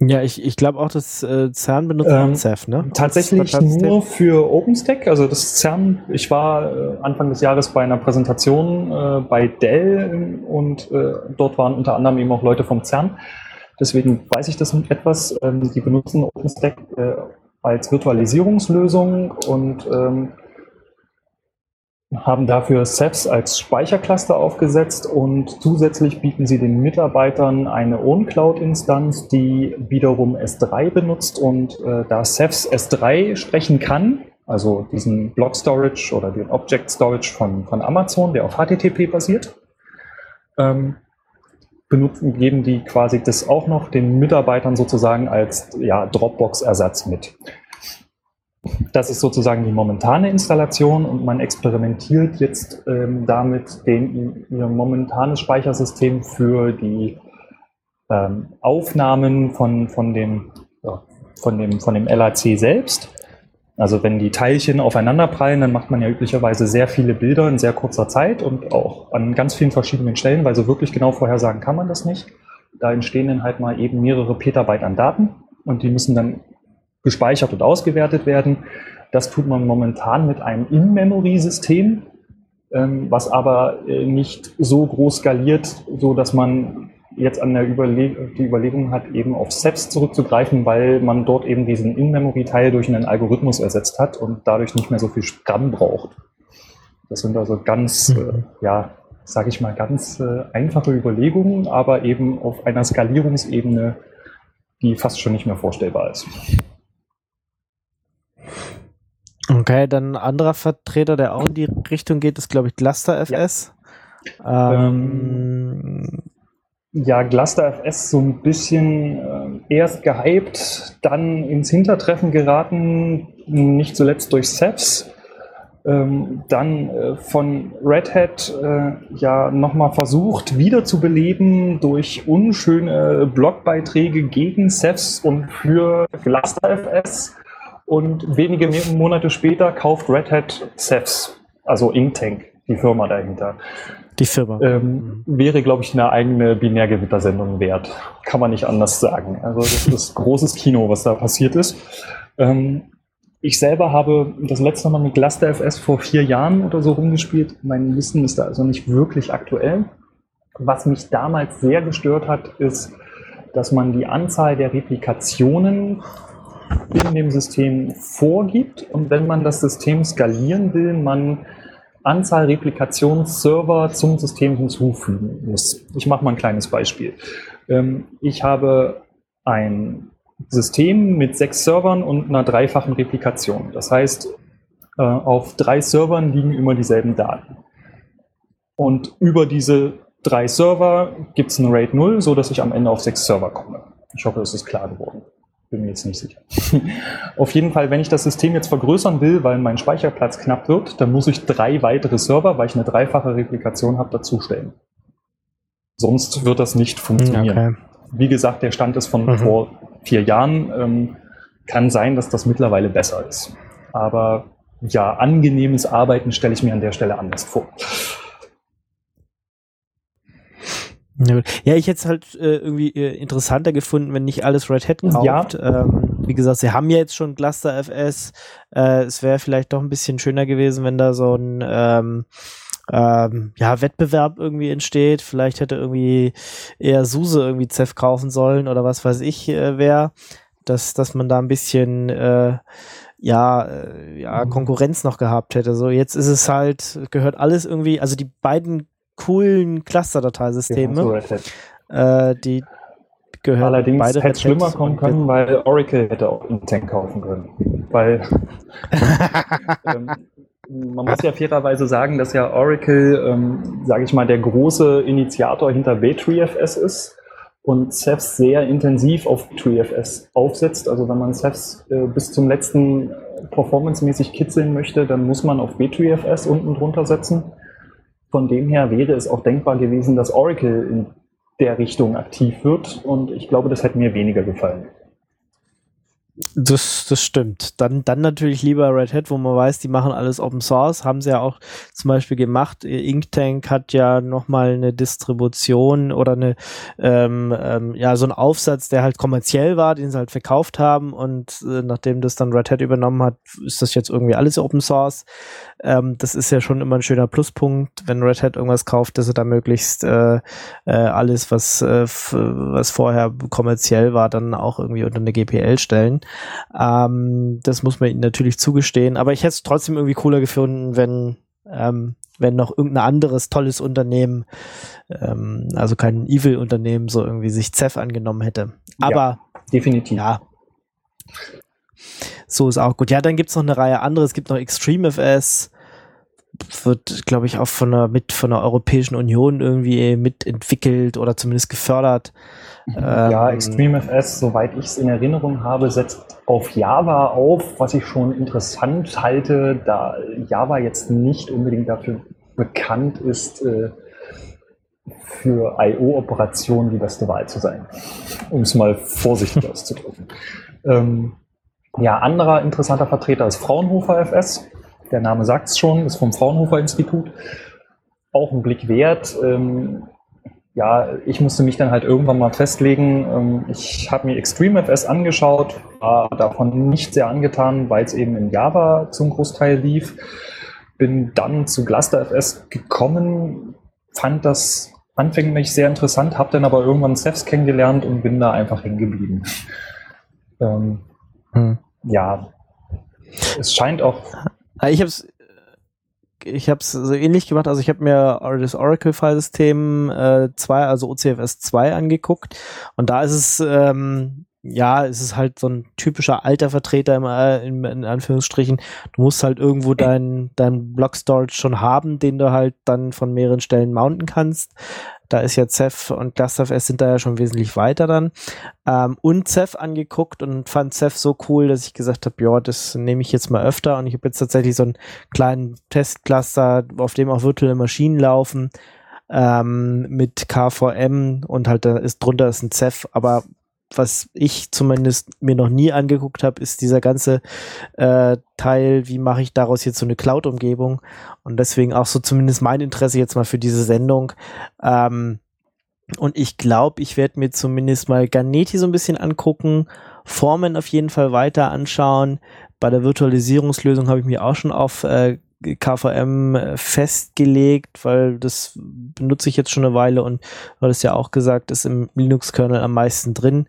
Ja, ich, ich glaube auch, dass äh, CERN benutzt ähm, CEF, ne? Tatsächlich nur für OpenStack. Also das CERN, ich war äh, Anfang des Jahres bei einer Präsentation äh, bei Dell und äh, dort waren unter anderem eben auch Leute vom CERN. Deswegen weiß ich das etwas. Ähm, die benutzen OpenStack äh, als Virtualisierungslösung und ähm, haben dafür Ceph als Speichercluster aufgesetzt und zusätzlich bieten sie den Mitarbeitern eine OwnCloud-Instanz, die wiederum S3 benutzt und äh, da Ceph S3 sprechen kann, also diesen Block Storage oder den Object Storage von, von Amazon, der auf HTTP basiert, ähm, benutzen, geben die quasi das auch noch den Mitarbeitern sozusagen als ja, Dropbox-Ersatz mit. Das ist sozusagen die momentane Installation und man experimentiert jetzt ähm, damit den, ihr momentanes Speichersystem für die ähm, Aufnahmen von, von, dem, ja, von, dem, von dem LAC selbst. Also wenn die Teilchen aufeinanderprallen, dann macht man ja üblicherweise sehr viele Bilder in sehr kurzer Zeit und auch an ganz vielen verschiedenen Stellen, weil so wirklich genau vorhersagen kann man das nicht. Da entstehen dann halt mal eben mehrere Petabyte an Daten und die müssen dann gespeichert und ausgewertet werden. Das tut man momentan mit einem In-Memory-System, ähm, was aber äh, nicht so groß skaliert, so dass man jetzt an der Überleg die Überlegung hat, eben auf SEPs zurückzugreifen, weil man dort eben diesen In-Memory-Teil durch einen Algorithmus ersetzt hat und dadurch nicht mehr so viel RAM braucht. Das sind also ganz, mhm. äh, ja, sage ich mal, ganz äh, einfache Überlegungen, aber eben auf einer Skalierungsebene, die fast schon nicht mehr vorstellbar ist. Okay, dann ein anderer Vertreter, der auch in die Richtung geht, ist, glaube ich, GlusterFS. Ja. Ähm, ja, GlusterFS so ein bisschen äh, erst gehypt, dann ins Hintertreffen geraten, nicht zuletzt durch SEPs. Ähm, dann äh, von Red Hat äh, ja nochmal versucht wiederzubeleben durch unschöne Blogbeiträge gegen SEPs und für GlusterFS. Und wenige Monate später kauft Red Hat Ceph, also Inktank, die Firma dahinter. Die Firma. Ähm, mhm. Wäre, glaube ich, eine eigene Binärgewittersendung wert. Kann man nicht anders sagen. Also das ist <laughs> großes Kino, was da passiert ist. Ähm, ich selber habe das letzte Mal mit GlusterFS vor vier Jahren oder so rumgespielt. Mein Wissen ist da also nicht wirklich aktuell. Was mich damals sehr gestört hat, ist, dass man die Anzahl der Replikationen in dem System vorgibt und wenn man das System skalieren will, man Anzahl Replikationsserver zum System hinzufügen muss. Ich mache mal ein kleines Beispiel. Ähm, ich habe ein System mit sechs Servern und einer dreifachen Replikation. Das heißt, äh, auf drei Servern liegen immer dieselben Daten. Und über diese drei Server gibt es ein RAID 0, sodass ich am Ende auf sechs Server komme. Ich hoffe, es ist klar geworden. Bin mir jetzt nicht sicher. <laughs> Auf jeden Fall, wenn ich das System jetzt vergrößern will, weil mein Speicherplatz knapp wird, dann muss ich drei weitere Server, weil ich eine dreifache Replikation habe, dazustellen. Sonst wird das nicht funktionieren. Okay. Wie gesagt, der Stand ist von mhm. vor vier Jahren. Ähm, kann sein, dass das mittlerweile besser ist. Aber ja, angenehmes Arbeiten stelle ich mir an der Stelle anders vor. Ja, ich hätte es halt äh, irgendwie äh, interessanter gefunden, wenn nicht alles Red Hat kauft. Ja. Ähm, wie gesagt, sie haben ja jetzt schon Cluster FS. Äh, es wäre vielleicht doch ein bisschen schöner gewesen, wenn da so ein ähm, ähm, ja, Wettbewerb irgendwie entsteht. Vielleicht hätte irgendwie eher Suse irgendwie Zef kaufen sollen oder was weiß ich äh, wer. Dass, dass man da ein bisschen äh, ja, äh, ja, mhm. Konkurrenz noch gehabt hätte. So, jetzt ist es halt, gehört alles irgendwie, also die beiden coolen Cluster-Dateisysteme. Ja, äh, die gehören Allerdings beide hätte es schlimmer kommen können, weil Oracle hätte auch einen Tank kaufen können. Weil <laughs> ähm, man muss ja fairerweise sagen, dass ja Oracle, ähm, sage ich mal, der große Initiator hinter BTreeFS ist und Cephs sehr intensiv auf BTreeFS aufsetzt. Also wenn man Cephs äh, bis zum letzten performancemäßig kitzeln möchte, dann muss man auf BTreeFS unten drunter setzen. Von dem her wäre es auch denkbar gewesen, dass Oracle in der Richtung aktiv wird und ich glaube, das hätte mir weniger gefallen. Das, das stimmt. Dann, dann natürlich lieber Red Hat, wo man weiß, die machen alles Open Source. Haben sie ja auch zum Beispiel gemacht. Inktank hat ja nochmal eine Distribution oder eine, ähm, ähm, ja, so ein Aufsatz, der halt kommerziell war, den sie halt verkauft haben. Und äh, nachdem das dann Red Hat übernommen hat, ist das jetzt irgendwie alles Open Source. Ähm, das ist ja schon immer ein schöner Pluspunkt, wenn Red Hat irgendwas kauft, dass sie da möglichst äh, äh, alles, was, äh, was vorher kommerziell war, dann auch irgendwie unter eine GPL stellen. Ähm, das muss man ihnen natürlich zugestehen. Aber ich hätte es trotzdem irgendwie cooler gefunden, wenn, ähm, wenn noch irgendein anderes tolles Unternehmen, ähm, also kein Evil-Unternehmen, so irgendwie sich Zef angenommen hätte. Aber ja, definitiv. Ja. So ist auch gut. Ja, dann gibt es noch eine Reihe andere. Es gibt noch ExtremeFS, wird, glaube ich, auch von der, mit von der Europäischen Union irgendwie mitentwickelt oder zumindest gefördert. Ja, Ähm, ExtremeFS, soweit ich es in Erinnerung habe, setzt auf Java auf, was ich schon interessant halte, da Java jetzt nicht unbedingt dafür bekannt ist, äh, für IO-Operationen die beste Wahl zu sein, um es mal vorsichtig <laughs> auszudrücken. Ähm, ja, anderer interessanter Vertreter ist Fraunhofer FS. Der Name sagt es schon, ist vom Fraunhofer Institut. Auch ein Blick wert. Ähm, ja, ich musste mich dann halt irgendwann mal festlegen. Ähm, ich habe mir ExtremeFS angeschaut, war davon nicht sehr angetan, weil es eben in Java zum Großteil lief. Bin dann zu GlusterFS gekommen, fand das anfänglich sehr interessant, habe dann aber irgendwann Cephs kennengelernt und bin da einfach hängen geblieben. Ähm, hm. Ja, es scheint auch Ah, Ich habe es ich habe es so ähnlich gemacht. Also ich habe mir das Oracle-Filesystem äh, 2, also OCFS 2 angeguckt und da ist es ähm, ja, es ist halt so ein typischer alter Vertreter im, äh, in, in Anführungsstrichen. Du musst halt irgendwo dein, dein Block-Storage schon haben, den du halt dann von mehreren Stellen mounten kannst. Da ist ja Ceph und ClusterFS sind da ja schon wesentlich weiter dann. Ähm, und Ceph angeguckt und fand Ceph so cool, dass ich gesagt habe, ja, das nehme ich jetzt mal öfter. Und ich habe jetzt tatsächlich so einen kleinen Testcluster, auf dem auch virtuelle Maschinen laufen, ähm, mit KVM und halt da ist drunter ist ein Ceph, aber was ich zumindest mir noch nie angeguckt habe, ist dieser ganze äh, Teil, wie mache ich daraus jetzt so eine Cloud-Umgebung und deswegen auch so zumindest mein Interesse jetzt mal für diese Sendung. Ähm, und ich glaube, ich werde mir zumindest mal Ganeti so ein bisschen angucken, Formen auf jeden Fall weiter anschauen. Bei der Virtualisierungslösung habe ich mich auch schon auf äh, KVM äh, festgelegt, weil das benutze ich jetzt schon eine Weile und weil es ja auch gesagt ist, im Linux-Kernel am meisten drin.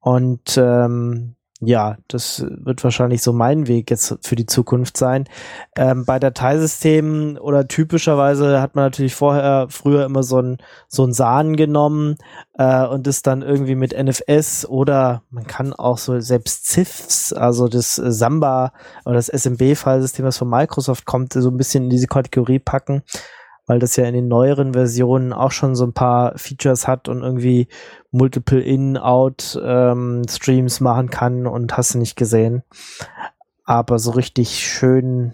Und ähm, ja, das wird wahrscheinlich so mein Weg jetzt für die Zukunft sein. Ähm, bei Dateisystemen oder typischerweise hat man natürlich vorher, früher immer so ein, so ein Sahn genommen äh, und ist dann irgendwie mit NFS oder man kann auch so selbst CIFS, also das Samba oder das SMB-Filesystem, was von Microsoft kommt, so ein bisschen in diese Kategorie packen weil das ja in den neueren Versionen auch schon so ein paar Features hat und irgendwie Multiple In-Out ähm, machen kann und hast du nicht gesehen. Aber so richtig schön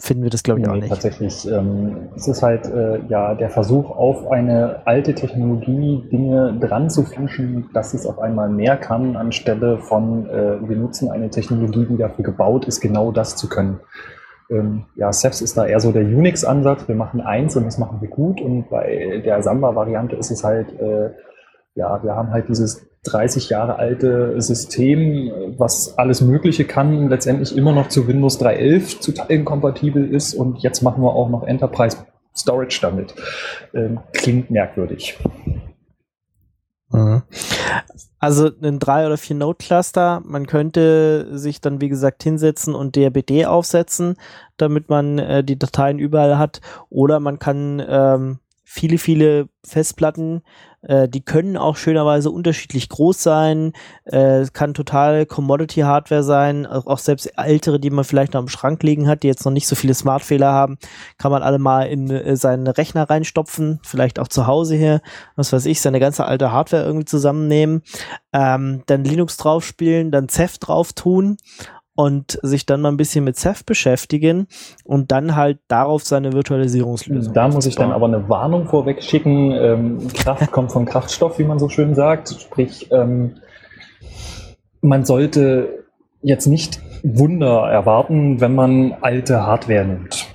finden wir das, glaube ich, auch Nee, nicht. Tatsächlich. Ähm, es ist halt äh, ja der Versuch, auf eine alte Technologie Dinge dran zu fischen, dass es auf einmal mehr kann, anstelle von äh, wir nutzen eine Technologie, die dafür gebaut ist, genau das zu können. Ähm, ja, Cephs ist da eher so der Unix-Ansatz. Wir machen eins und das machen wir gut. Und bei der Samba-Variante ist es halt, äh, ja, wir haben halt dieses 30 Jahre alte System, was alles Mögliche kann, letztendlich immer noch zu Windows 3.11 zu Teilen kompatibel ist. Und jetzt machen wir auch noch Enterprise Storage damit. Ähm, klingt merkwürdig. Mhm. Also ein drei oder vier Node Cluster. Man könnte sich dann wie gesagt hinsetzen und DRBD aufsetzen, damit man äh, die Dateien überall hat. Oder man kann ähm, viele viele Festplatten, äh, die können auch schönerweise unterschiedlich groß sein. Äh, kann total Commodity Hardware sein, auch auch selbst ältere, die man vielleicht noch im Schrank liegen hat, die jetzt noch nicht so viele Smart-Fehler haben, kann man alle mal in äh, seinen Rechner reinstopfen, vielleicht auch zu Hause hier, was weiß ich, seine ganze alte Hardware irgendwie zusammennehmen, ähm, dann Linux draufspielen, dann Ceph drauf tun und sich dann mal ein bisschen mit Ceph beschäftigen und dann halt darauf seine Virtualisierungslösung. Da muss ich dann aber eine Warnung vorweg schicken. Ähm, Kraft kommt von Kraftstoff, wie man so schön sagt. Sprich, ähm, man sollte jetzt nicht Wunder erwarten, wenn man alte Hardware nimmt.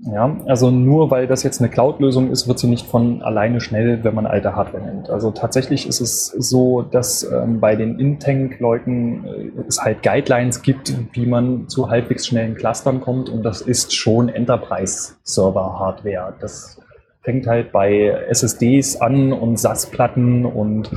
Ja, also nur weil das jetzt eine Cloud-Lösung ist, wird sie nicht von alleine schnell, wenn man alte Hardware nimmt. Also tatsächlich ist es so, dass ähm, bei den Intank-Leuten äh, es halt Guidelines gibt, wie man zu halbwegs schnellen Clustern kommt und das ist schon Enterprise-Server-Hardware. Das fängt halt bei SSDs an und SAS-Platten und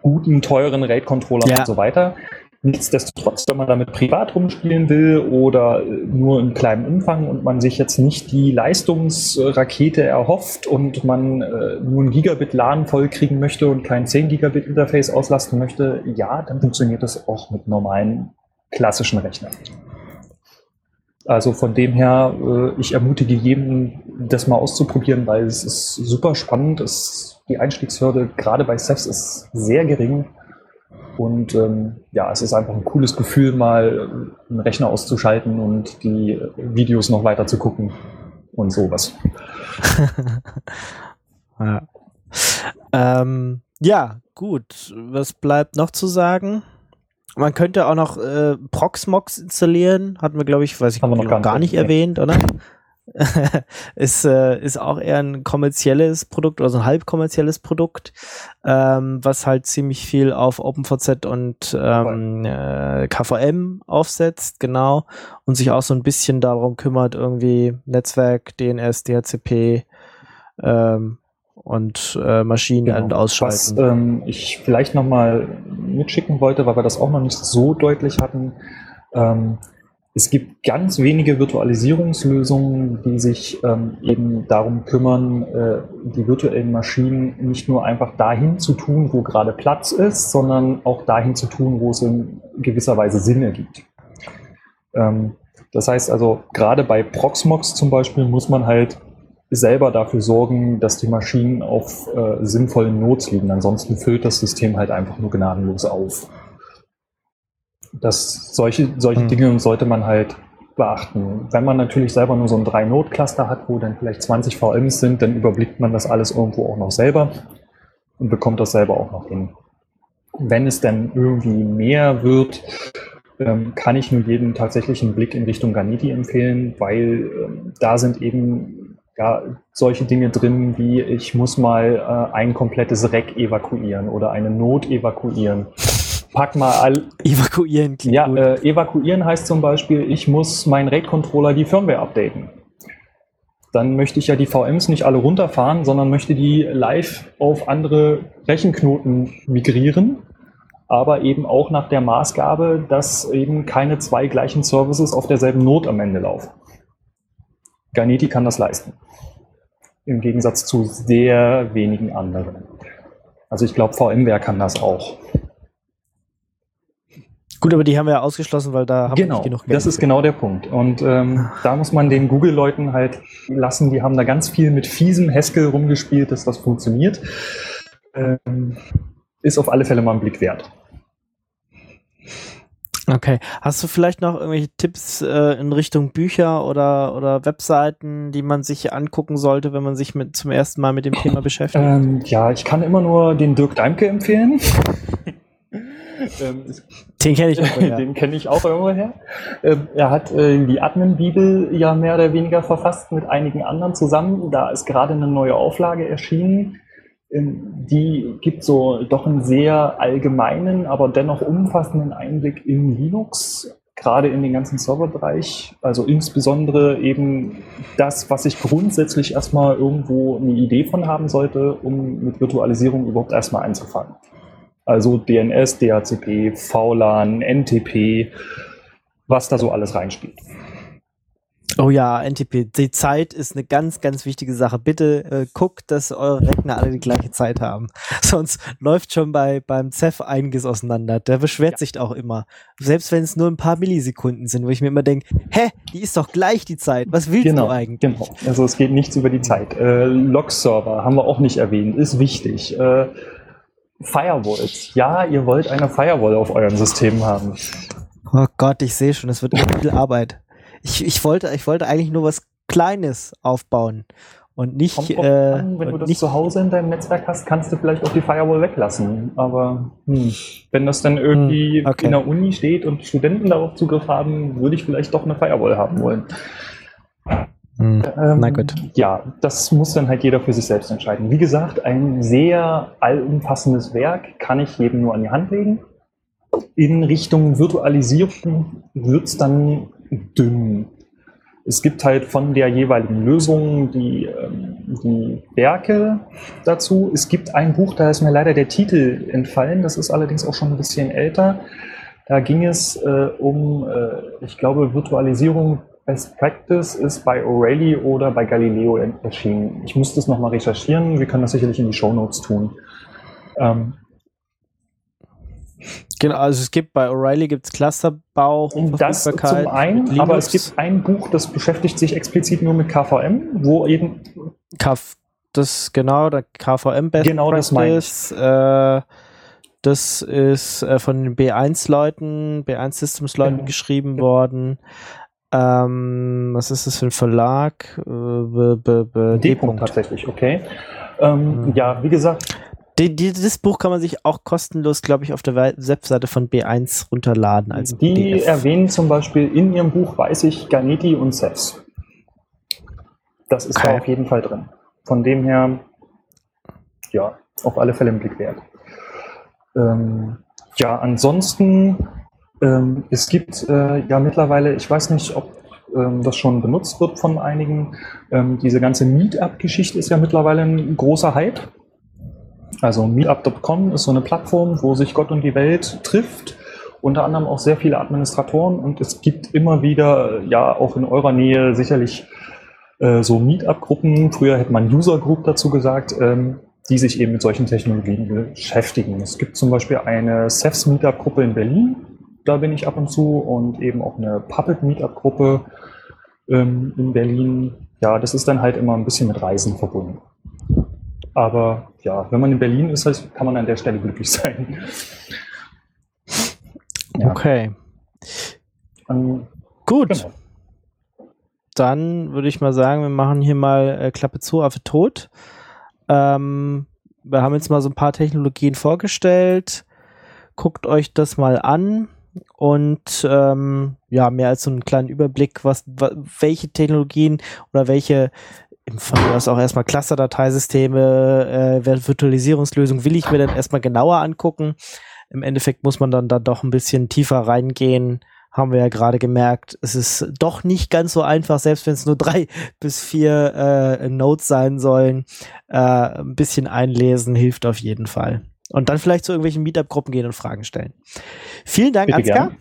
guten, teuren RAID-Controllern Ja. und so weiter. Nichtsdestotrotz, wenn man damit privat rumspielen will oder äh, nur in kleinem Umfang und man sich jetzt nicht die Leistungsrakete erhofft und man äh, nur ein Gigabit LAN vollkriegen möchte und kein 10 Gigabit Interface auslasten möchte, ja, dann funktioniert das auch mit normalen klassischen Rechnern. Also von dem her, äh, ich ermutige jeden, das mal auszuprobieren, weil es ist super spannend. Es, die Einstiegshürde gerade bei Ceph ist sehr gering. Und ähm, ja, es ist einfach ein cooles Gefühl, mal einen Rechner auszuschalten und die Videos noch weiter zu gucken und sowas. <laughs> ja. Ähm, ja, gut. Was bleibt noch zu sagen? Man könnte auch noch äh, Proxmox installieren. Hatten wir, glaube ich, weiß ich, noch gar nicht nee. erwähnt, oder? <laughs> <laughs> ist, äh, ist auch eher ein kommerzielles Produkt oder so ein halb kommerzielles Produkt, ähm, was halt ziemlich viel auf OpenVZ und ähm, äh, KVM aufsetzt, genau, und sich auch so ein bisschen darum kümmert, irgendwie Netzwerk, DNS, DHCP ähm, und äh, Maschinen Genau. und ausschalten. Was ähm, ich vielleicht nochmal mitschicken wollte, weil wir das auch noch nicht so deutlich hatten. Es gibt ganz wenige Virtualisierungslösungen, die sich ähm, eben darum kümmern, äh, die virtuellen Maschinen nicht nur einfach dahin zu tun, wo gerade Platz ist, sondern auch dahin zu tun, wo es in gewisser Weise Sinn ergibt. Ähm, das heißt also, gerade bei Proxmox zum Beispiel muss man halt selber dafür sorgen, dass die Maschinen auf äh, sinnvollen Nodes liegen. Ansonsten füllt das System halt einfach nur gnadenlos auf. Das, solche solche Hm. Dinge sollte man halt beachten. Wenn man natürlich selber nur so ein 3-Node-Cluster hat, wo dann vielleicht 20 VMs sind, dann überblickt man das alles irgendwo auch noch selber und bekommt das selber auch noch hin. Wenn es dann irgendwie mehr wird, ähm, kann ich nur jedem tatsächlich einen Blick in Richtung Ganeti empfehlen, weil ähm, da sind eben ja, solche Dinge drin, wie ich muss mal äh, ein komplettes Rack evakuieren oder eine Not evakuieren. Pack mal all, Evakuieren klingt ja, äh, evakuieren heißt zum Beispiel, ich muss meinen RAID-Controller die Firmware updaten. Dann möchte ich ja die VMs nicht alle runterfahren, sondern möchte die live auf andere Rechenknoten migrieren, aber eben auch nach der Maßgabe, dass eben keine zwei gleichen Services auf derselben Not am Ende laufen. Garneti kann das leisten. Im Gegensatz zu sehr wenigen anderen. Also ich glaube, VMware kann das auch. Gut, aber die haben wir ja ausgeschlossen, weil da haben wir genau, nicht genug Geld. das ist genau der Punkt. Und ähm, da muss man den Google-Leuten halt lassen, die haben da ganz viel mit fiesem Haskell rumgespielt, dass das funktioniert. Ähm, ist auf alle Fälle mal ein Blick wert. Okay. Hast du vielleicht noch irgendwelche Tipps äh, in Richtung Bücher oder, oder Webseiten, die man sich angucken sollte, wenn man sich mit, zum ersten Mal mit dem Thema <clears throat> beschäftigt? Ähm, ja, ich kann immer nur den Dirk Daimke empfehlen. Ähm, Den kenne <laughs> ich auch. Ja. Den kenne ich auch irgendwoher. Ähm, er hat äh, die Admin-Bibel ja mehr oder weniger verfasst mit einigen anderen zusammen. Da ist gerade eine neue Auflage erschienen. Ähm, die gibt so doch einen sehr allgemeinen, aber dennoch umfassenden Einblick in Linux, gerade in den ganzen Serverbereich. Also insbesondere eben das, was ich grundsätzlich erstmal irgendwo eine Idee von haben sollte, um mit Virtualisierung überhaupt erstmal anzufangen. Also DNS, DHCP, VLAN, NTP, was da so alles reinspielt. Oh ja, NTP. Die Zeit ist eine ganz, ganz wichtige Sache. Bitte äh, guckt, dass eure Rechner alle die gleiche Zeit haben. <laughs> Sonst läuft schon bei beim CEF einiges auseinander. Der beschwert Ja. sich auch immer. Selbst wenn es nur ein paar Millisekunden sind, wo ich mir immer denke, hä, die ist doch gleich die Zeit. Was willst Genau, du eigentlich? genau. Also es geht nichts über die Zeit. Äh, Log-Server haben wir auch nicht erwähnt, ist wichtig. Äh, Firewalls. Ja, ihr wollt eine Firewall auf eurem System haben. Oh Gott, ich sehe schon, es wird viel Arbeit. Ich, ich wollte, ich wollte eigentlich nur was Kleines aufbauen und nicht, Kommt äh, an, wenn du das nicht zu Hause in deinem Netzwerk hast, kannst du vielleicht auch die Firewall weglassen. Aber hm, wenn das dann irgendwie Hm, okay. in der Uni steht und Studenten darauf Zugriff haben, würde ich vielleicht doch eine Firewall haben wollen. Hm, Ähm, Na gut. Ja, das muss dann halt jeder für sich selbst entscheiden. Wie gesagt, ein sehr allumfassendes Werk kann ich jedem nur an die Hand legen. In Richtung Virtualisierung wird es dann dünn. Es gibt halt von der jeweiligen Lösung die, ähm, die Werke dazu. Es gibt ein Buch, da ist mir leider der Titel entfallen. Das ist allerdings auch schon ein bisschen älter. Da ging es äh, um, äh, ich glaube, Virtualisierung Best Practice ist bei O'Reilly oder bei Galileo en- erschienen. Ich muss das nochmal recherchieren. Wir können das sicherlich in die Show Notes tun. Ähm, Genau, also es gibt bei O'Reilly gibt es Clusterbau, Das zum einen, aber es gibt ein Buch, das beschäftigt sich explizit nur mit KVM, wo eben KV, das genau, der KVM Best genau das Practice, äh, das ist äh, von den B1-Leuten, B1-Systems-Leuten genau. geschrieben genau. worden. Ähm, was ist das für ein Verlag? Äh, D-Punkt tatsächlich, okay. Ähm, hm. Ja, wie gesagt. Die, die, das Buch kann man sich auch kostenlos, glaube ich, auf der Webseite von B1 runterladen. Als die PDF. erwähnen zum Beispiel in ihrem Buch, weiß ich, Garneti und Ceph. Das ist okay. da auf jeden Fall drin. Von dem her, ja, auf alle Fälle im Blick wert. Ähm, ja, ansonsten, ähm, es gibt äh, ja mittlerweile, ich weiß nicht, ob ähm, das schon benutzt wird von einigen, ähm, diese ganze Meetup-Geschichte ist ja mittlerweile ein großer Hype. Also meetup.com ist so eine Plattform, wo sich Gott und die Welt trifft unter anderem auch sehr viele Administratoren und es gibt immer wieder, ja, auch in eurer Nähe sicherlich äh, so Meetup-Gruppen. Früher hätte man User Group dazu gesagt. Ähm, die sich eben mit solchen Technologien beschäftigen. Es gibt zum Beispiel eine CEFS Meetup-Gruppe in Berlin, da bin ich ab und zu, und eben auch eine Puppet Meetup-Gruppe ähm, in Berlin. Ja, das ist dann halt immer ein bisschen mit Reisen verbunden. Aber ja, wenn man in Berlin ist, kann man an der Stelle glücklich <laughs> sein. Ja. Okay. Ähm, Gut. Genau. Dann würde ich mal sagen, wir machen hier mal äh, Klappe zu, Affe tot. Ähm, wir haben jetzt mal so ein paar Technologien vorgestellt. Guckt euch das mal an und ähm, ja, mehr als so einen kleinen Überblick, was, welche Technologien oder welche im Fall auch erstmal Cluster-Dateisysteme, äh, Virtualisierungslösungen will ich mir dann erstmal genauer angucken. Im Endeffekt muss man dann da doch ein bisschen tiefer reingehen haben wir ja gerade gemerkt, es ist doch nicht ganz so einfach, selbst wenn es nur drei <laughs> bis vier äh, Notes sein sollen. Äh, ein bisschen einlesen hilft auf jeden Fall. Und dann vielleicht zu irgendwelchen Meetup-Gruppen gehen und Fragen stellen. Vielen Dank, Bitte Ansgar.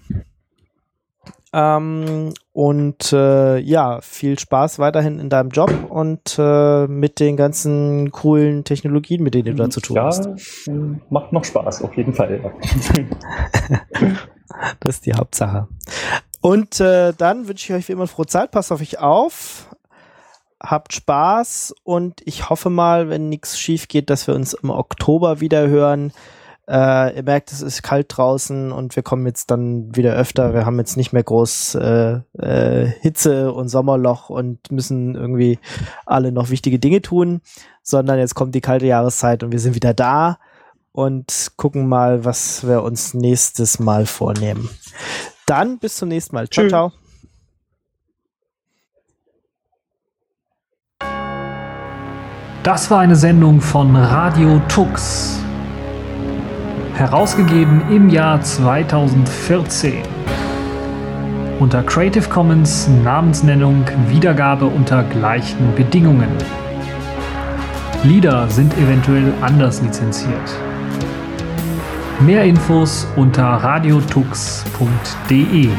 Ähm, und äh, ja, viel Spaß weiterhin in deinem Job und äh, mit den ganzen coolen Technologien, mit denen du da zu tun ja, hast. Macht noch Spaß, auf jeden Fall. <laughs> <laughs> Das ist die Hauptsache. Und äh, dann wünsche ich euch wie immer frohe Zeit. Passt auf euch auf. Habt Spaß und ich hoffe mal, wenn nichts schief geht, dass wir uns im Oktober wieder hören. Äh, ihr merkt, es ist kalt draußen und wir kommen jetzt dann wieder öfter. Wir haben jetzt nicht mehr groß äh, äh, Hitze und Sommerloch und müssen irgendwie alle noch wichtige Dinge tun, sondern jetzt kommt die kalte Jahreszeit und wir sind wieder da und gucken mal, was wir uns nächstes Mal vornehmen. Dann bis zum nächsten Mal. Ciao, Tschüss. ciao. Das war eine Sendung von Radio Tux. Herausgegeben im Jahr 2014. Unter Creative Commons Namensnennung Wiedergabe unter gleichen Bedingungen. Lieder sind eventuell anders lizenziert. Mehr Infos unter radiotux.de.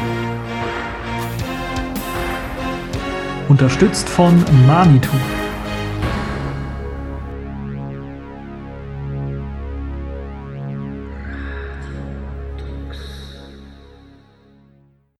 Unterstützt von Manitou.